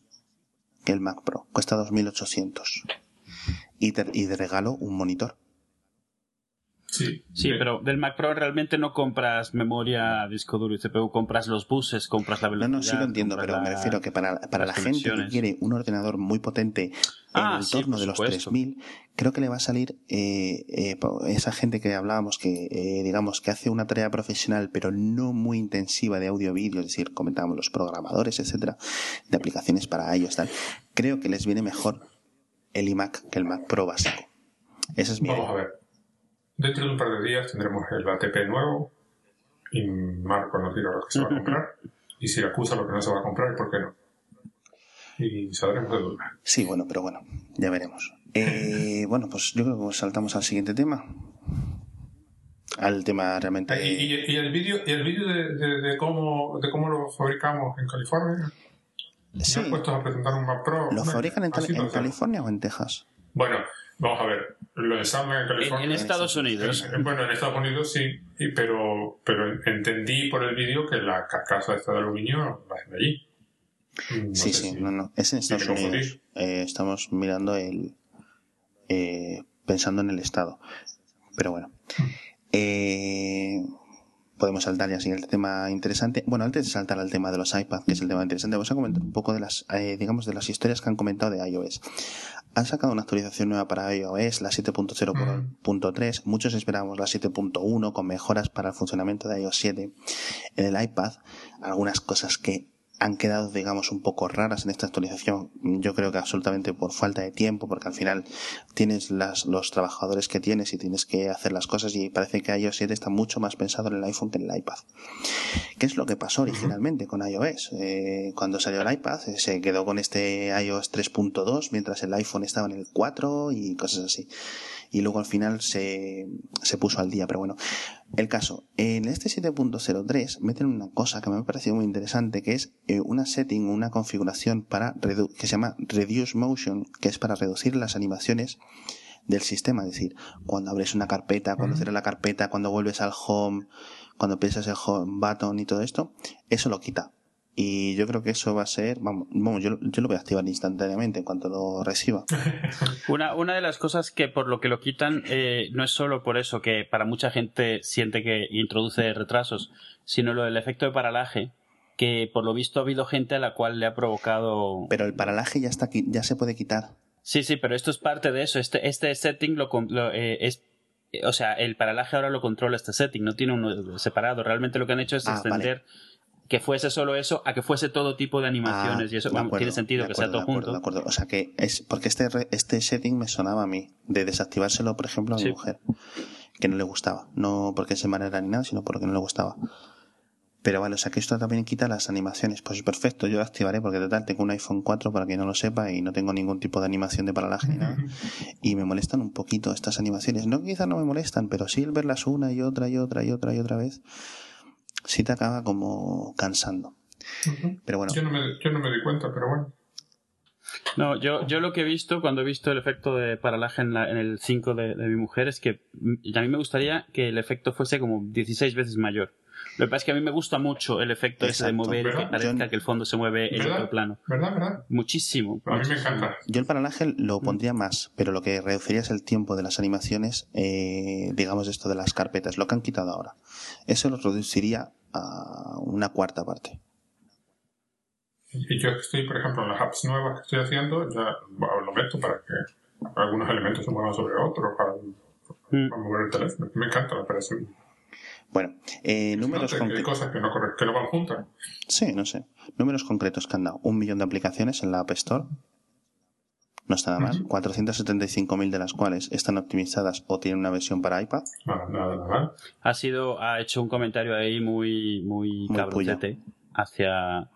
que el Mac Pro. Cuesta 2800 y, de regalo un monitor. Sí, sí, pero del Mac Pro realmente no compras memoria, disco duro y CPU, compras los buses, compras la velocidad. No, no, sí lo entiendo, pero me refiero que para, para la gente que quiere un ordenador muy potente en ah, el torno de los 3000, creo que le va a salir eh, eh, esa gente que hablábamos que, eh, digamos, que hace una tarea profesional pero no muy intensiva de audio-vídeo, es decir, comentábamos los programadores, etcétera, de aplicaciones para ellos, tal. Creo que les viene mejor el iMac que el Mac Pro básico. Es mi Vamos a ver. Dentro de un par de días tendremos el ATP nuevo y Marco nos dirá lo que se va a comprar y si acusa lo que no se va a comprar y por qué no. Y saldremos de duda. Sí, bueno, pero bueno, ya veremos. Eh, bueno, pues yo creo que saltamos al siguiente tema. Al tema realmente. ¿Y, el vídeo y el vídeo de, cómo, de cómo lo fabricamos en California? Sí. puestos a presentar un Mac Pro. ¿Lo fabrican en, California o en Texas? Bueno, vamos a ver. Lo ensamblan en California. En, Estados Unidos. bueno, en Estados Unidos sí, pero, pero entendí por el vídeo que la carcasa esta de aluminio va de allí. sí, sí, no, no. Es en Estados Unidos. Eh, estamos mirando el. Eh, pensando en el estado. Pero bueno. Mm. Eh, podemos saltar ya sin el tema interesante. Bueno, antes de saltar al tema de los iPad, que es el tema interesante, vamos a comentar un poco de las, eh, digamos, de las historias que han comentado de iOS. Han sacado una actualización nueva para iOS, la 7.0.3. Muchos esperábamos la 7.1 con mejoras para el funcionamiento de iOS 7 en el iPad. Algunas cosas que han quedado, digamos, un poco raras en esta actualización. Yo creo que absolutamente por falta de tiempo, porque al final tienes las, los trabajadores que tienes y tienes que hacer las cosas y parece que iOS 7 está mucho más pensado en el iPhone que en el iPad. ¿Qué es lo que pasó originalmente con iOS? Eh, cuando salió el iPad eh, se quedó con este iOS 3.2 mientras el iPhone estaba en el 4 y cosas así. y luego al final se, se puso al día, pero bueno. El caso, en este 7.03 meten una cosa que me ha parecido muy interesante, que es eh, una setting, una configuración para que se llama Reduce Motion, que es para reducir las animaciones del sistema, es decir, cuando abres una carpeta, cuando cierras la carpeta, cuando vuelves al home, cuando piensas el home button y todo esto, eso lo quita. Y yo creo que eso va a ser, vamos, yo, yo lo voy a activar instantáneamente en cuanto lo reciba. [LAUGHS] una, una de las cosas que por lo que lo quitan eh, no es solo por eso que para mucha gente siente que introduce retrasos, sino lo del efecto de paralaje, que por lo visto ha habido gente a la cual le ha provocado. Pero el paralaje ya está ya se puede quitar. Sí, sí, pero esto es parte de eso. Este, este setting lo, eh, es o sea, el paralaje ahora lo controla este setting, no tiene uno separado. Realmente lo que han hecho es ah, extender que fuese solo eso a que fuese todo tipo de animaciones ah, y eso tiene sentido que sea todo junto. De acuerdo, o sea que es porque este este setting me sonaba a mí de desactivárselo, por ejemplo, a mi mujer que no le gustaba, no porque se manera ni nada, sino porque no le gustaba. Pero vale, o sea que esto también quita las animaciones. Pues perfecto, yo activaré porque total tengo un iPhone 4 para que no lo sepa y no tengo ningún tipo de animación de paralaje ni nada. [LAUGHS] Y me molestan un poquito estas animaciones. No, quizás no me molestan, pero sí el verlas una y otra y otra y otra y otra vez, sí te acaba como cansando. Pero bueno. Yo no, me, yo no me di cuenta, pero bueno. No, yo, yo lo que he visto cuando he visto el efecto de paralaje en, en el 5 de, de mi mujer es que a mí me gustaría que el efecto fuese como 16 veces mayor. Lo que pasa es que a mí me gusta mucho el efecto ese de mover y que parezca que el fondo se mueve en otro plano. ¿Verdad, verdad? Muchísimo. A mí me encanta. Yo el paralaje lo pondría más, pero lo que reduciría es el tiempo de las animaciones, eh, digamos esto de las carpetas, lo que han quitado ahora. Eso lo reduciría a una cuarta parte. Y yo estoy, por ejemplo, en las apps nuevas que estoy haciendo, ya lo meto para que algunos elementos se muevan sobre otros, para, mm. mover el teléfono. Me encanta, me parece bueno, eh, números concretos. Hay cosas que no, que no van juntas. Sí, no sé. Números concretos que han dado. Un millón de aplicaciones en la App Store. No está nada mal. 475.000 de las cuales están optimizadas o tienen una versión para iPad. Nada, nada, nada. Ha sido, ha hecho un comentario ahí muy, muy, muy hacia,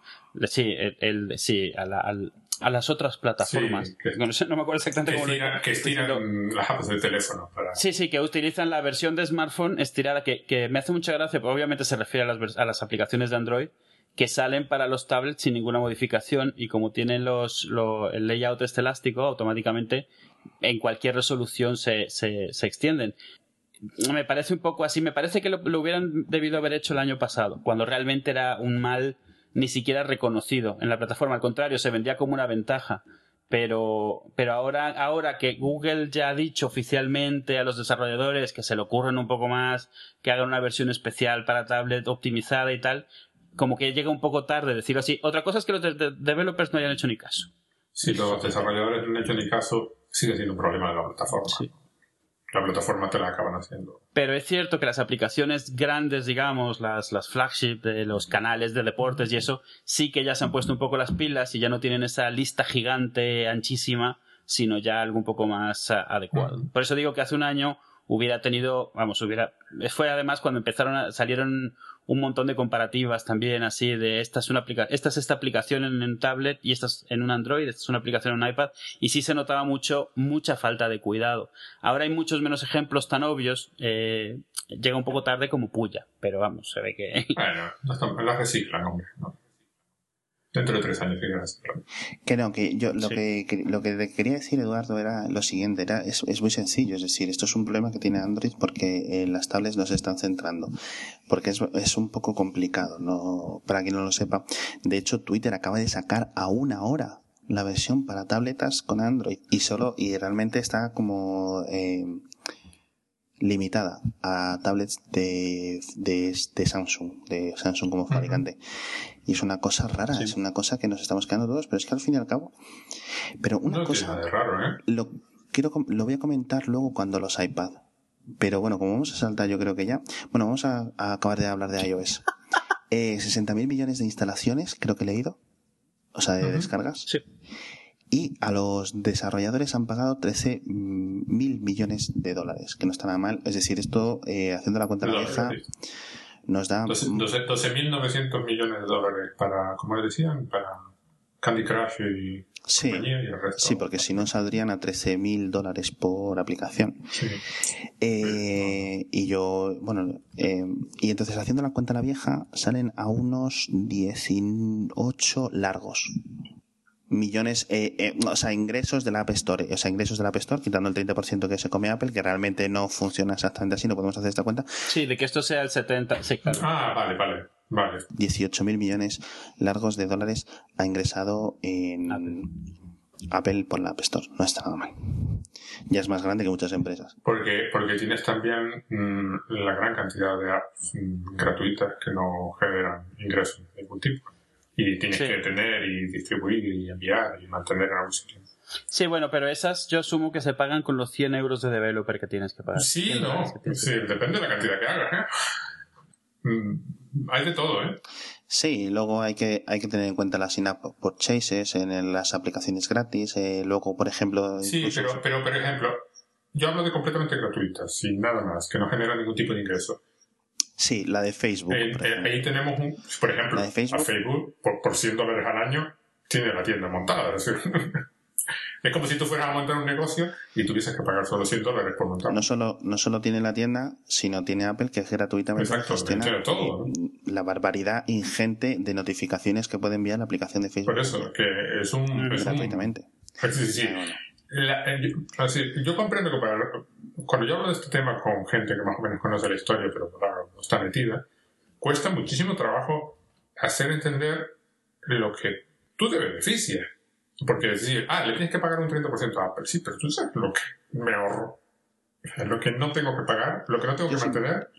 sí, el, sí, al, a las otras plataformas. no, me acuerdo exactamente que cómo Que estiran las apps de teléfono. Sí, sí, que utilizan la versión de smartphone estirada, que, que me hace mucha gracia, porque obviamente se refiere a las, a las aplicaciones de Android, que salen para los tablets sin ninguna modificación y como tienen los, el layout este elástico, automáticamente en cualquier resolución se, se, se extienden me parece un poco así. Me parece que lo, lo, hubieran debido haber hecho el año pasado, cuando realmente era un mal ni siquiera reconocido en la plataforma. Al contrario, se vendía como una ventaja. Pero, pero ahora, ahora que Google ya ha dicho oficialmente a los desarrolladores que se le ocurren un poco más, que hagan una versión especial para tablet optimizada y tal, como que llega un poco tarde decirlo así. Otra cosa es que los developers no hayan hecho ni caso. Si los desarrolladores no han hecho ni caso, sigue siendo un problema de la plataforma. Sí la plataforma te la acaban haciendo. Pero es cierto que las aplicaciones grandes, digamos, las, las flagship de los canales de deportes y eso, sí que ya se han puesto un poco las pilas y ya no tienen esa lista gigante, anchísima, sino ya algo un poco más ah, adecuado. Por eso digo que hace un año hubiera tenido, vamos, hubiera, fue además cuando empezaron a, salieron un montón de comparativas también así de esta es una aplicación, esta es esta aplicación en, un tablet y esta es en un Android, esta es una aplicación en un iPad y sí se notaba mucho, mucha falta de cuidado. Ahora hay muchos menos ejemplos tan obvios, eh, llega un poco tarde como puya, pero vamos, se ve que... Bueno, la reciclan, hombre, ¿no? Dentro de tres años que no, que yo lo que, lo que quería decir Eduardo era lo siguiente, era es, es, muy sencillo, es decir, esto es un problema que tiene Android porque eh, las tablets no se están centrando, porque es, es un poco complicado, no para quien no lo sepa. De hecho, Twitter acaba de sacar a una hora la versión para tabletas con Android y solo y realmente está como eh, limitada a tablets de, de, de, Samsung, de Samsung como fabricante. Y es una cosa rara, es una cosa que nos estamos quedando todos, pero es que al fin y al cabo. Pero una cosa. ¿eh? Lo, quiero, lo voy a comentar luego cuando los iPad. Pero bueno, como vamos a saltar, yo creo que ya. Bueno, vamos a, acabar de hablar de iOS. [LAUGHS] Eh, 60.000 millones de instalaciones, creo que he leído. O sea, de descargas. Sí. Y a los desarrolladores han pagado 13 mil millones de dólares, que no está nada mal. Es decir, esto, eh, haciendo la cuenta vieja, nos da... 12.900 millones de dólares para, como decían, para Candy Crush y Sí, compañía y el resto. sí, porque si no saldrían a 13.000 dólares por aplicación. Sí. Eh, y yo, bueno, eh, y entonces haciendo la cuenta a la vieja salen a unos 18 largos millones, eh, eh, o sea, ingresos de la App Store, o sea, ingresos de la App Store, quitando el 30% que se come Apple, que realmente no funciona exactamente así, no podemos hacer esta cuenta, Sí, de que esto sea el 70. Sí, claro. Ah, vale, vale. Vale. 18.000 millones largos de dólares ha ingresado en Apple. por la App Store. No está nada mal. Ya es más grande que muchas empresas. Porque, porque tienes también mm, la gran cantidad de apps mm, gratuitas que no generan ingresos de ningún tipo. Y tienes Sí. que tener y distribuir y enviar y mantener en algún sitio. Sí, bueno, pero esas yo asumo que se pagan con los 100 euros de developer que tienes que pagar. Sí, 100 no. Sí, depende de la cantidad que hagas. ¿eh? Mm, Hay de todo, ¿eh? Sí, luego hay que, hay que tener en cuenta las in-app purchases en las aplicaciones gratis. eh, luego, por ejemplo, Sí, incluso- pero, pero por ejemplo, yo hablo de completamente gratuitas, sin nada más, que no generan ningún tipo de ingreso. Sí, la de Facebook. Eh, por eh, ahí tenemos, un, por ejemplo, La de Facebook. a Facebook, por, por 100 dólares al año, tiene la tienda montada. Es, decir, [LAUGHS] es como si tú fueras a montar un negocio y tuvieses que pagar solo 100 dólares por montarlo. No solo, no solo tiene la tienda, sino tiene Apple que gratuitamente Exacto, tiene todo, la barbaridad ingente de notificaciones que puede enviar la aplicación de Facebook Por eso, que es un... Es un gratuitamente. sí, sí, sí. La- eh, yo, así, yo comprendo que para, cuando yo hablo de este tema con gente que más o menos conoce la historia, pero claro, no está metida, cuesta muchísimo trabajo hacer entender lo que tú te beneficia. Porque decir, ah, le tienes que pagar un 30% a Apple, sí, pero tú sabes lo que me ahorro. Lo que no tengo que pagar, lo que no tengo que mantener.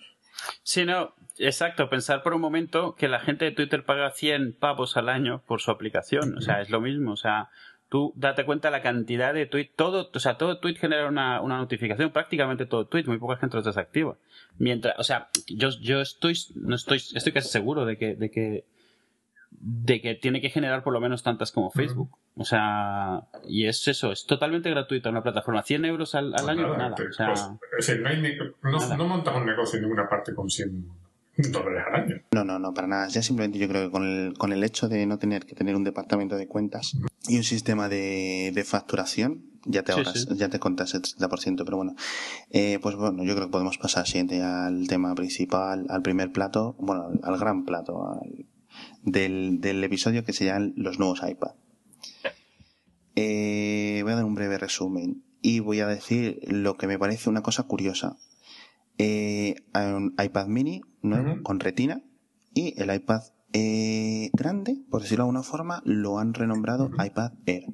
Sí, no, exacto. Pensar por un momento que la gente de Twitter paga 100 pavos al año por su aplicación. O sea, es lo mismo. O sea, tú date cuenta la cantidad de tweets. Todo, o sea, todo tweet genera una, una notificación. Prácticamente todo tweet. Muy poca gente los desactiva. Mientras, o sea, yo, yo estoy, no estoy, estoy casi seguro de que, de que, de que tiene que generar por lo menos tantas como Facebook. O sea, y es eso, es totalmente gratuito en la plataforma. 100 euros al, al año, nada. te- O sea, pues, es decir, no, hay no, nada. no montas un negocio en ninguna parte con 100 [LAUGHS] No, no, no, para nada. Ya simplemente yo creo que con el, con el hecho de no tener que tener un departamento de cuentas y un sistema de, de facturación, ya te ahorras, sí. ya te contas el 30%, pero bueno. Eh, pues bueno, yo creo que podemos pasar siguiente al tema principal, al primer plato, bueno, al, al gran plato, al- del, del episodio que se llaman los nuevos iPad. Eh, voy a dar un breve resumen y voy a decir lo que me parece una cosa curiosa. Eh, un iPad mini nuevo con retina y el iPad eh, grande, por decirlo de alguna forma, lo han renombrado iPad Air.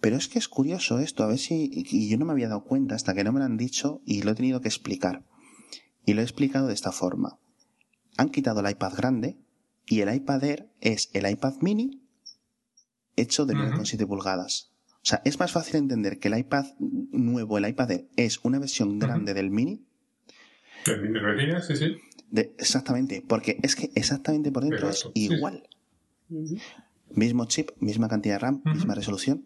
Pero es que es curioso esto, a ver si, y yo no me había dado cuenta hasta que no me lo han dicho y lo he tenido que explicar. Y lo he explicado de esta forma. Han quitado el iPad grande y el iPad Air es el iPad mini hecho de Ujú. 9,7 pulgadas. O sea, es más fácil entender que el iPad nuevo, el iPad Air, es una versión grande del mini. Mini retina, sí, sí. De, exactamente, porque es que exactamente por dentro es Exacto, sí, sí. igual. Mismo chip, misma cantidad de RAM, misma resolución.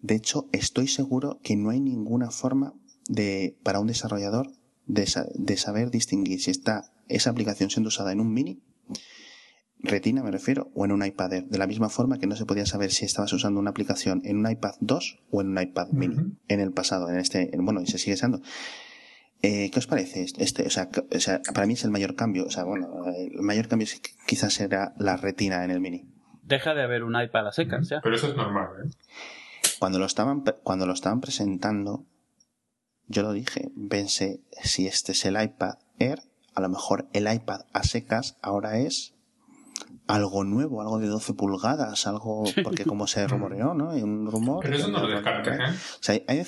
De hecho, estoy seguro que no hay ninguna forma de, para un desarrollador de, sa- de saber distinguir si está esa aplicación siendo usada en un mini, retina me refiero, o en un iPad Air. De la misma forma que no se podía saber si estabas usando una aplicación en un iPad 2 o en un iPad mini en el pasado, en este, en- bueno, y se sigue usando. Eh, ¿Qué os parece este? O, sea, que- o sea, para mí es el mayor cambio. O sea, bueno, el mayor cambio es que quizás será la retina en el mini. Deja de haber un iPad a secas, ya. Pero eso es normal, ¿eh? Cuando lo estaban, cuando lo estaban presentando, yo lo dije, pensé, si este es el iPad Air, a lo mejor el iPad a secas ahora es algo nuevo, algo de 12 pulgadas, algo, [LAUGHS] porque como se rumoreó, ¿no? Hay un rumor. Pero eso no lo descartes, ¿eh? O sea, hay- hay.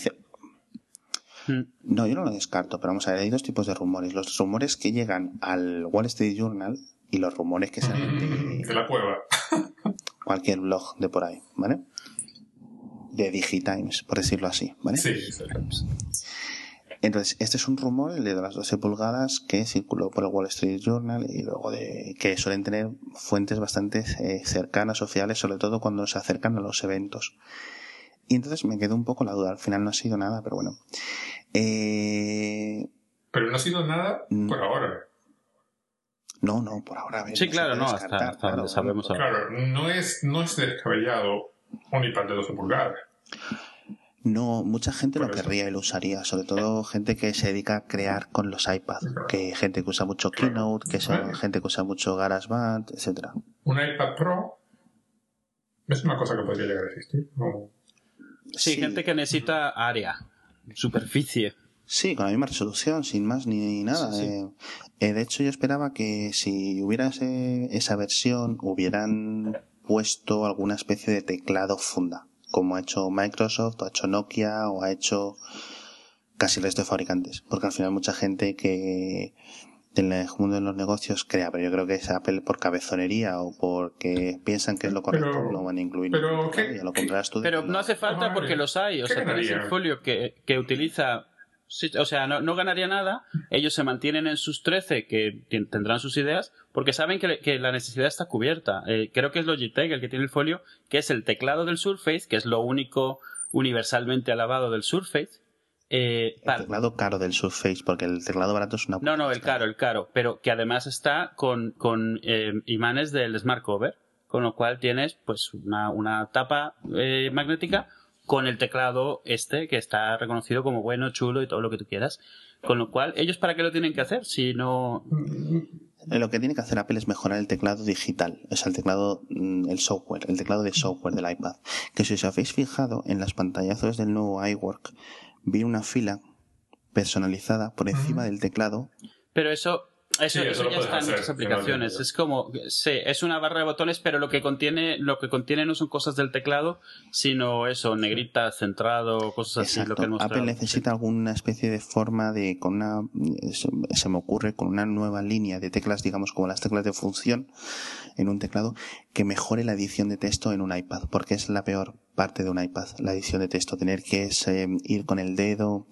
No, yo no lo descarto, pero vamos a ver, hay dos tipos de rumores. Los rumores que llegan al Wall Street Journal y los rumores que salen de De la cueva. [LAUGHS] cualquier blog de por ahí, ¿vale? De Digitimes, por decirlo así, ¿vale? Sí, sí. Entonces, este es un rumor, el de las 12 pulgadas, que circuló por el Wall Street Journal y luego de que suelen tener fuentes bastante eh, cercanas o fiables, sobre todo cuando se acercan a los eventos. Y entonces me quedó un poco la duda, al final no ha sido nada, pero bueno. Eh, Pero no ha sido nada Mm. por ahora. No, no, por ahora. sí, claro, no, hasta, donde sabemos Claro, no es, no es descabellado un iPad de 12 pulgadas. No, mucha gente lo querría y lo usaría, sobre todo gente que se dedica a crear con los iPads, que gente que usa mucho Keynote, que es gente que usa mucho GarageBand, etcétera. Un iPad Pro es una cosa que podría llegar a existir. Sí, gente que necesita área, superficie. Sí, con la misma resolución, sin más ni nada. Eh, eh, de hecho, yo esperaba que si hubiera esa versión, hubieran puesto alguna especie de teclado funda como ha hecho Microsoft, o ha hecho Nokia, o ha hecho casi el resto de fabricantes. Porque al final mucha gente que en el mundo de los negocios crea, pero yo creo que es Apple por cabezonería o porque piensan que es lo correcto, no van a incluir. Pero, pero no hace falta porque los hay. O sea, tenéis el folio que, que utiliza o sea, no, ganaría nada. Ellos se mantienen en sus 13, que tendrán sus ideas, porque saben que, la necesidad está cubierta. Eh, creo que es Logitech el que tiene el folio, que es el teclado del Surface, que es lo único universalmente alabado del Surface. Eh, el teclado caro del Surface, porque el teclado barato es una... No, no, el caro, el caro, pero que además está con, con eh, imanes del Smart Cover, con lo cual tienes pues una, una tapa magnética con el teclado este que está reconocido como bueno, chulo y todo lo que tú quieras. Con lo cual, ¿ellos para qué lo tienen que hacer si no...? Lo que tiene que hacer Apple es mejorar el teclado digital, o sea, el teclado, mm, el software, el teclado de software del iPad. Que si os habéis fijado en las pantallazos del nuevo iWork, vi una fila personalizada por encima del teclado. Pero eso, eso, ya está en muchas aplicaciones. Es como, sí, es una barra de botones, pero lo que contiene, lo que contiene no son cosas del teclado, sino eso, negrita, centrado, cosas así. Lo que Apple necesita alguna especie de forma de, con una, se me ocurre, con una nueva línea de teclas, digamos, como las teclas de función en un teclado, que mejore la edición de texto en un iPad, porque es la peor parte de un iPad, la edición de texto, tener que ir con el dedo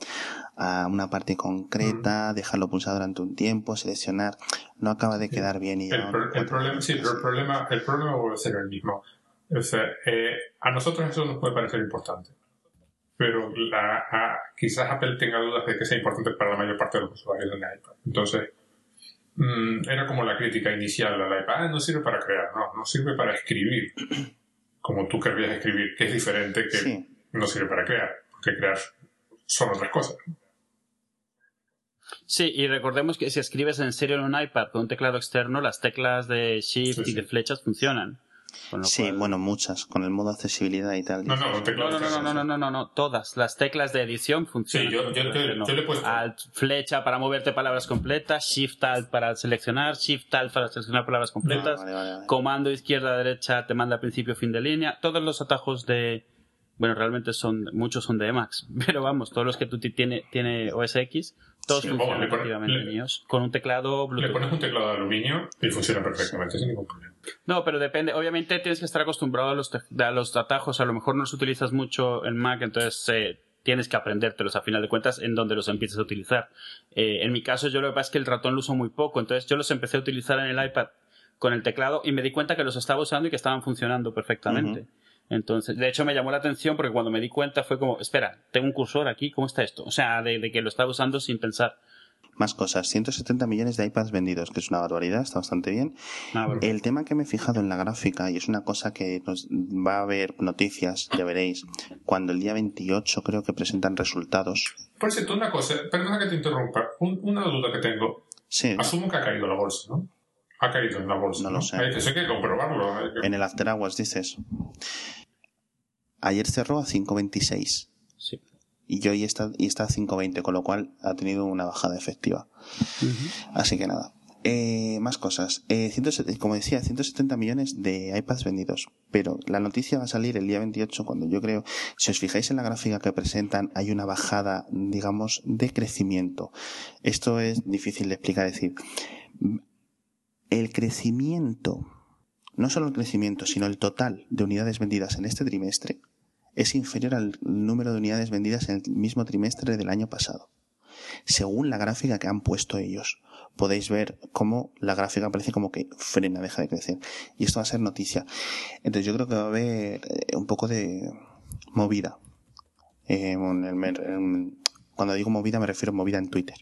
a una parte concreta, dejarlo pulsado durante un tiempo, seleccionar, no acaba de quedar bien. Y el, problema, sí, pero el problema, el problema vuelve a ser el mismo. O sea, eh, a nosotros eso nos puede parecer importante, pero la, quizás Apple tenga dudas de que sea importante para la mayor parte de los usuarios del iPad. Entonces, mm, era como la crítica inicial al iPad, ah, no sirve para crear, no, no sirve para escribir, [CLEARS THROAT] como tú querrías escribir, que es diferente que no sirve para crear, porque crear son otras cosas. Sí, y recordemos que si escribes en serio en un iPad con un teclado externo, las teclas de Shift y de flechas funcionan. Sí, bueno, muchas, con el modo accesibilidad y tal. No, no, no, no, no, no, no, no, no, todas. Las teclas de edición funcionan. Sí, yo, yo, le he puesto. Alt, flecha para moverte palabras completas, Shift Alt para seleccionar, Shift Alt para seleccionar palabras completas, comando izquierda derecha te manda principio fin de línea, todos los atajos de, bueno, realmente son, muchos son de Emacs, [LAUGHS] pero vamos, todos los que tú tiene, tiene OS X, todos funcionan efectivamente míos, con un teclado Bluetooth. Le pones un teclado de aluminio y funciona perfectamente sin ningún problema. No, pero depende, obviamente tienes que estar acostumbrado a los, a los atajos, a lo mejor no los utilizas mucho en Mac, entonces eh, tienes que aprendértelos a final de cuentas en donde los empieces a utilizar. Eh, en mi caso yo lo que pasa es que el ratón lo uso muy poco, entonces yo los empecé a utilizar en el iPad con el teclado y me di cuenta que los estaba usando y que estaban funcionando perfectamente. Entonces, de hecho me llamó la atención porque cuando me di cuenta fue como, espera, tengo un cursor aquí, ¿cómo está esto? O sea, de, que lo estaba usando sin pensar. Más cosas, 170 millones de iPads vendidos, que es una barbaridad, está bastante bien. Ah, el tema que me he fijado en la gráfica, y es una cosa que nos va a haber noticias, ya veréis, cuando el día 28 creo que presentan resultados. Por cierto, una cosa, perdona que te interrumpa, una duda que tengo. Sí. Asumo que ha caído la bolsa, ¿no? Ha caído en la bolsa. No, lo sé. Hay que, comprobarlo. En el After Hours dices. Ayer cerró a 5.26. Sí. Y hoy está, y está a 5.20, con lo cual ha tenido una bajada efectiva. Así que nada. Eh, más cosas. Eh, como decía, 170 millones de iPads vendidos. Pero la noticia va a salir el día 28 cuando yo creo, si os fijáis en la gráfica que presentan, hay una bajada, digamos, de crecimiento. Esto es difícil de explicar. Es decir, el crecimiento, no solo el crecimiento, sino el total de unidades vendidas en este trimestre es inferior al número de unidades vendidas en el mismo trimestre del año pasado. Según la gráfica que han puesto ellos, podéis ver cómo la gráfica parece como que frena, deja de crecer. Y esto va a ser noticia. Entonces yo creo que va a haber eh, un poco de movida. Eh, cuando digo movida me refiero a movida en Twitter.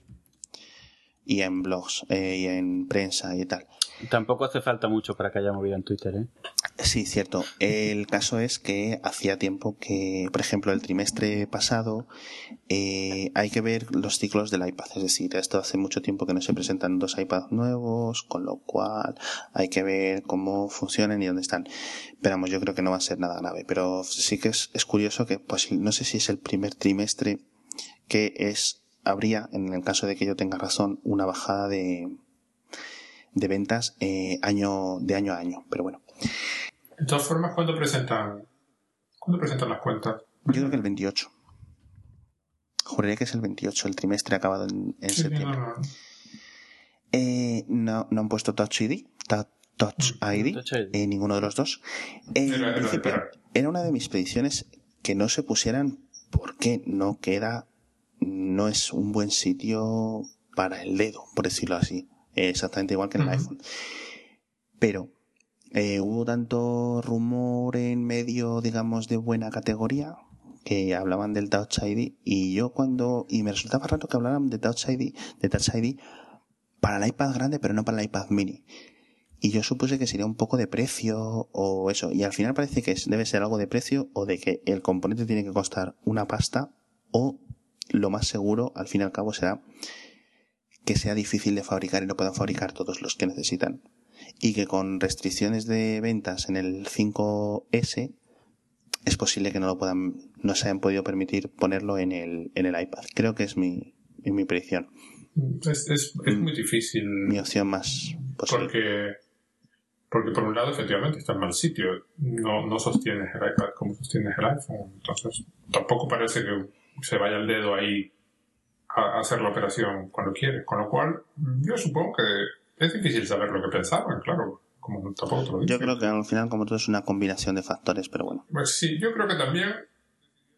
y en blogs eh, y en prensa y tal. Tampoco hace falta mucho para que haya movida en Twitter, ¿eh? Sí, cierto. El caso es que hacía tiempo que, por ejemplo, el trimestre pasado eh, hay que ver los ciclos del iPad. Es decir, esto hace mucho tiempo que no se presentan dos iPads nuevos, con lo cual hay que ver cómo funcionan y dónde están. Pero vamos, yo creo que no va a ser nada grave. Pero sí que es, es curioso que, pues, no sé si es el primer trimestre que es habría, en el caso de que yo tenga razón, una bajada de, de ventas eh, año de año a año. Pero bueno. De todas formas, ¿cuándo presentan, ¿cuándo presentan las cuentas? Yo creo que el 28. Juraría que es el 28, el trimestre acabado en, en Sí, septiembre. no, no. Eh, no, no han puesto Touch ID, Ta- Touch ID, Touch ID. eh, ninguno de los dos. Eh, Era- principio, era una de mis predicciones que no se pusieran porque no queda, no es un buen sitio para el dedo, por decirlo así. Eh, exactamente igual que en el iPhone. Pero eh, hubo tanto rumor en medio, digamos, de buena categoría que hablaban del Touch ID y yo cuando y me resultaba raro que hablaran de Touch ID, de Touch ID para el iPad grande, pero no para el iPad mini. Y yo supuse que sería un poco de precio o eso. Y al final parece que debe ser algo de precio o de que el componente tiene que costar una pasta o lo más seguro al fin y al cabo será que sea difícil de fabricar y no puedan fabricar todos los que necesitan. Y que con restricciones de ventas en el 5S es posible que no lo puedan, no se hayan podido permitir ponerlo en el, en el iPad. Creo que es mi, es mi predicción, Es, es, es muy difícil mi opción más posible. porque, porque por un lado efectivamente está en mal sitio. No, no sostienes el iPad como sostienes el iPhone. Entonces tampoco parece que se vaya el dedo ahí a, a hacer la operación cuando quieres. Con lo cual yo supongo que es difícil saber lo que pensaban, claro. Como tampoco te lo Yo dicen. creo que al final, como todo, es una combinación de factores, pero bueno. Pues sí, yo creo que también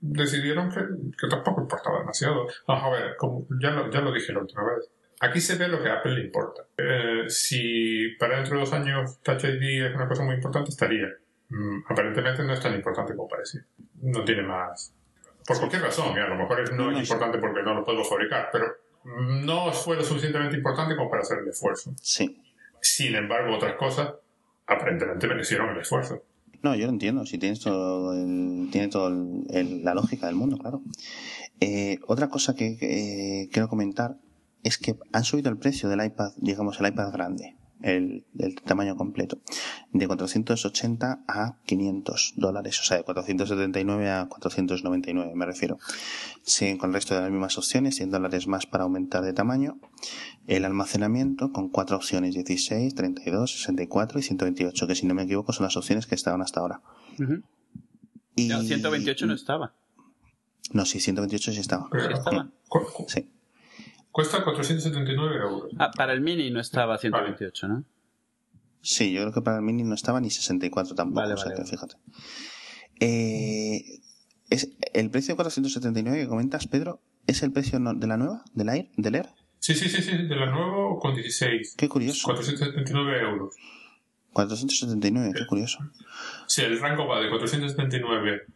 decidieron que, que tampoco importaba demasiado. Vamos a ver, como ya lo, ya lo dije la última vez. Aquí se ve lo que a Apple le importa. Eh, si para dentro de dos años Touch ID es una cosa muy importante, estaría. Mm, aparentemente no es tan importante como parecía. No tiene más. Por cualquier razón, ¿eh? a lo mejor no, es importante porque no lo puedo fabricar, pero no fue lo suficientemente importante como para hacer el esfuerzo. Sí. Sin embargo, otras cosas aparentemente merecieron el esfuerzo. No, yo lo entiendo. Si tienes todo el- tiene toda la lógica del mundo, claro. Eh, otra cosa que eh, quiero comentar es que han subido el precio del iPad, digamos el iPad grande, el del tamaño completo, de 480 a 500 dólares, o sea, de 479 a 499 me refiero. Siguen con el resto de las mismas opciones, 100 dólares más para aumentar de tamaño. El almacenamiento con cuatro opciones, 16, 32, 64 y 128, que si no me equivoco son las opciones que estaban hasta ahora. Ujú. Y... No, 128 no estaba. No, sí, 128 sí estaba. Sí, estaba. Sí. Cuesta 479 euros. Ah, para el mini no estaba 128, ¿no? Sí, yo creo que para el mini no estaba ni 64 tampoco, Vale, o sea vale, que vale. fíjate. Eh, es, el precio de 479 que comentas, Pedro, ¿es el precio de la nueva? ¿Del Air? ¿Del Air? Sí, sí, sí, sí, de la nueva con 16. Qué curioso. 479 euros. 479, qué curioso. Sí, el rango va de 479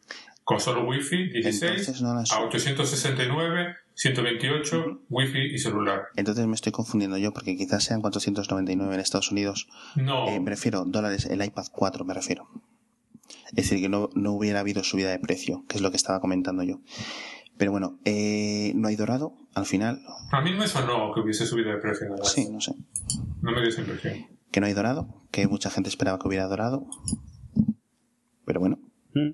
con solo Wi-Fi, 16, Entonces no a sub- 869, 128, Wi-Fi y celular. Entonces me estoy confundiendo yo porque quizás sean 499 en Estados Unidos. No, Eh, me refiero, dólares, el iPad 4 me refiero. Es decir, que no, no hubiera habido subida de precio, que es lo que estaba comentando yo. Pero bueno, eh, no hay dorado al final. a mí me sonó que hubiese subido de precio. más. Sí, no sé. No me dio esa impresión. Que no hay dorado, que mucha gente esperaba que hubiera dorado. Pero bueno. Mm.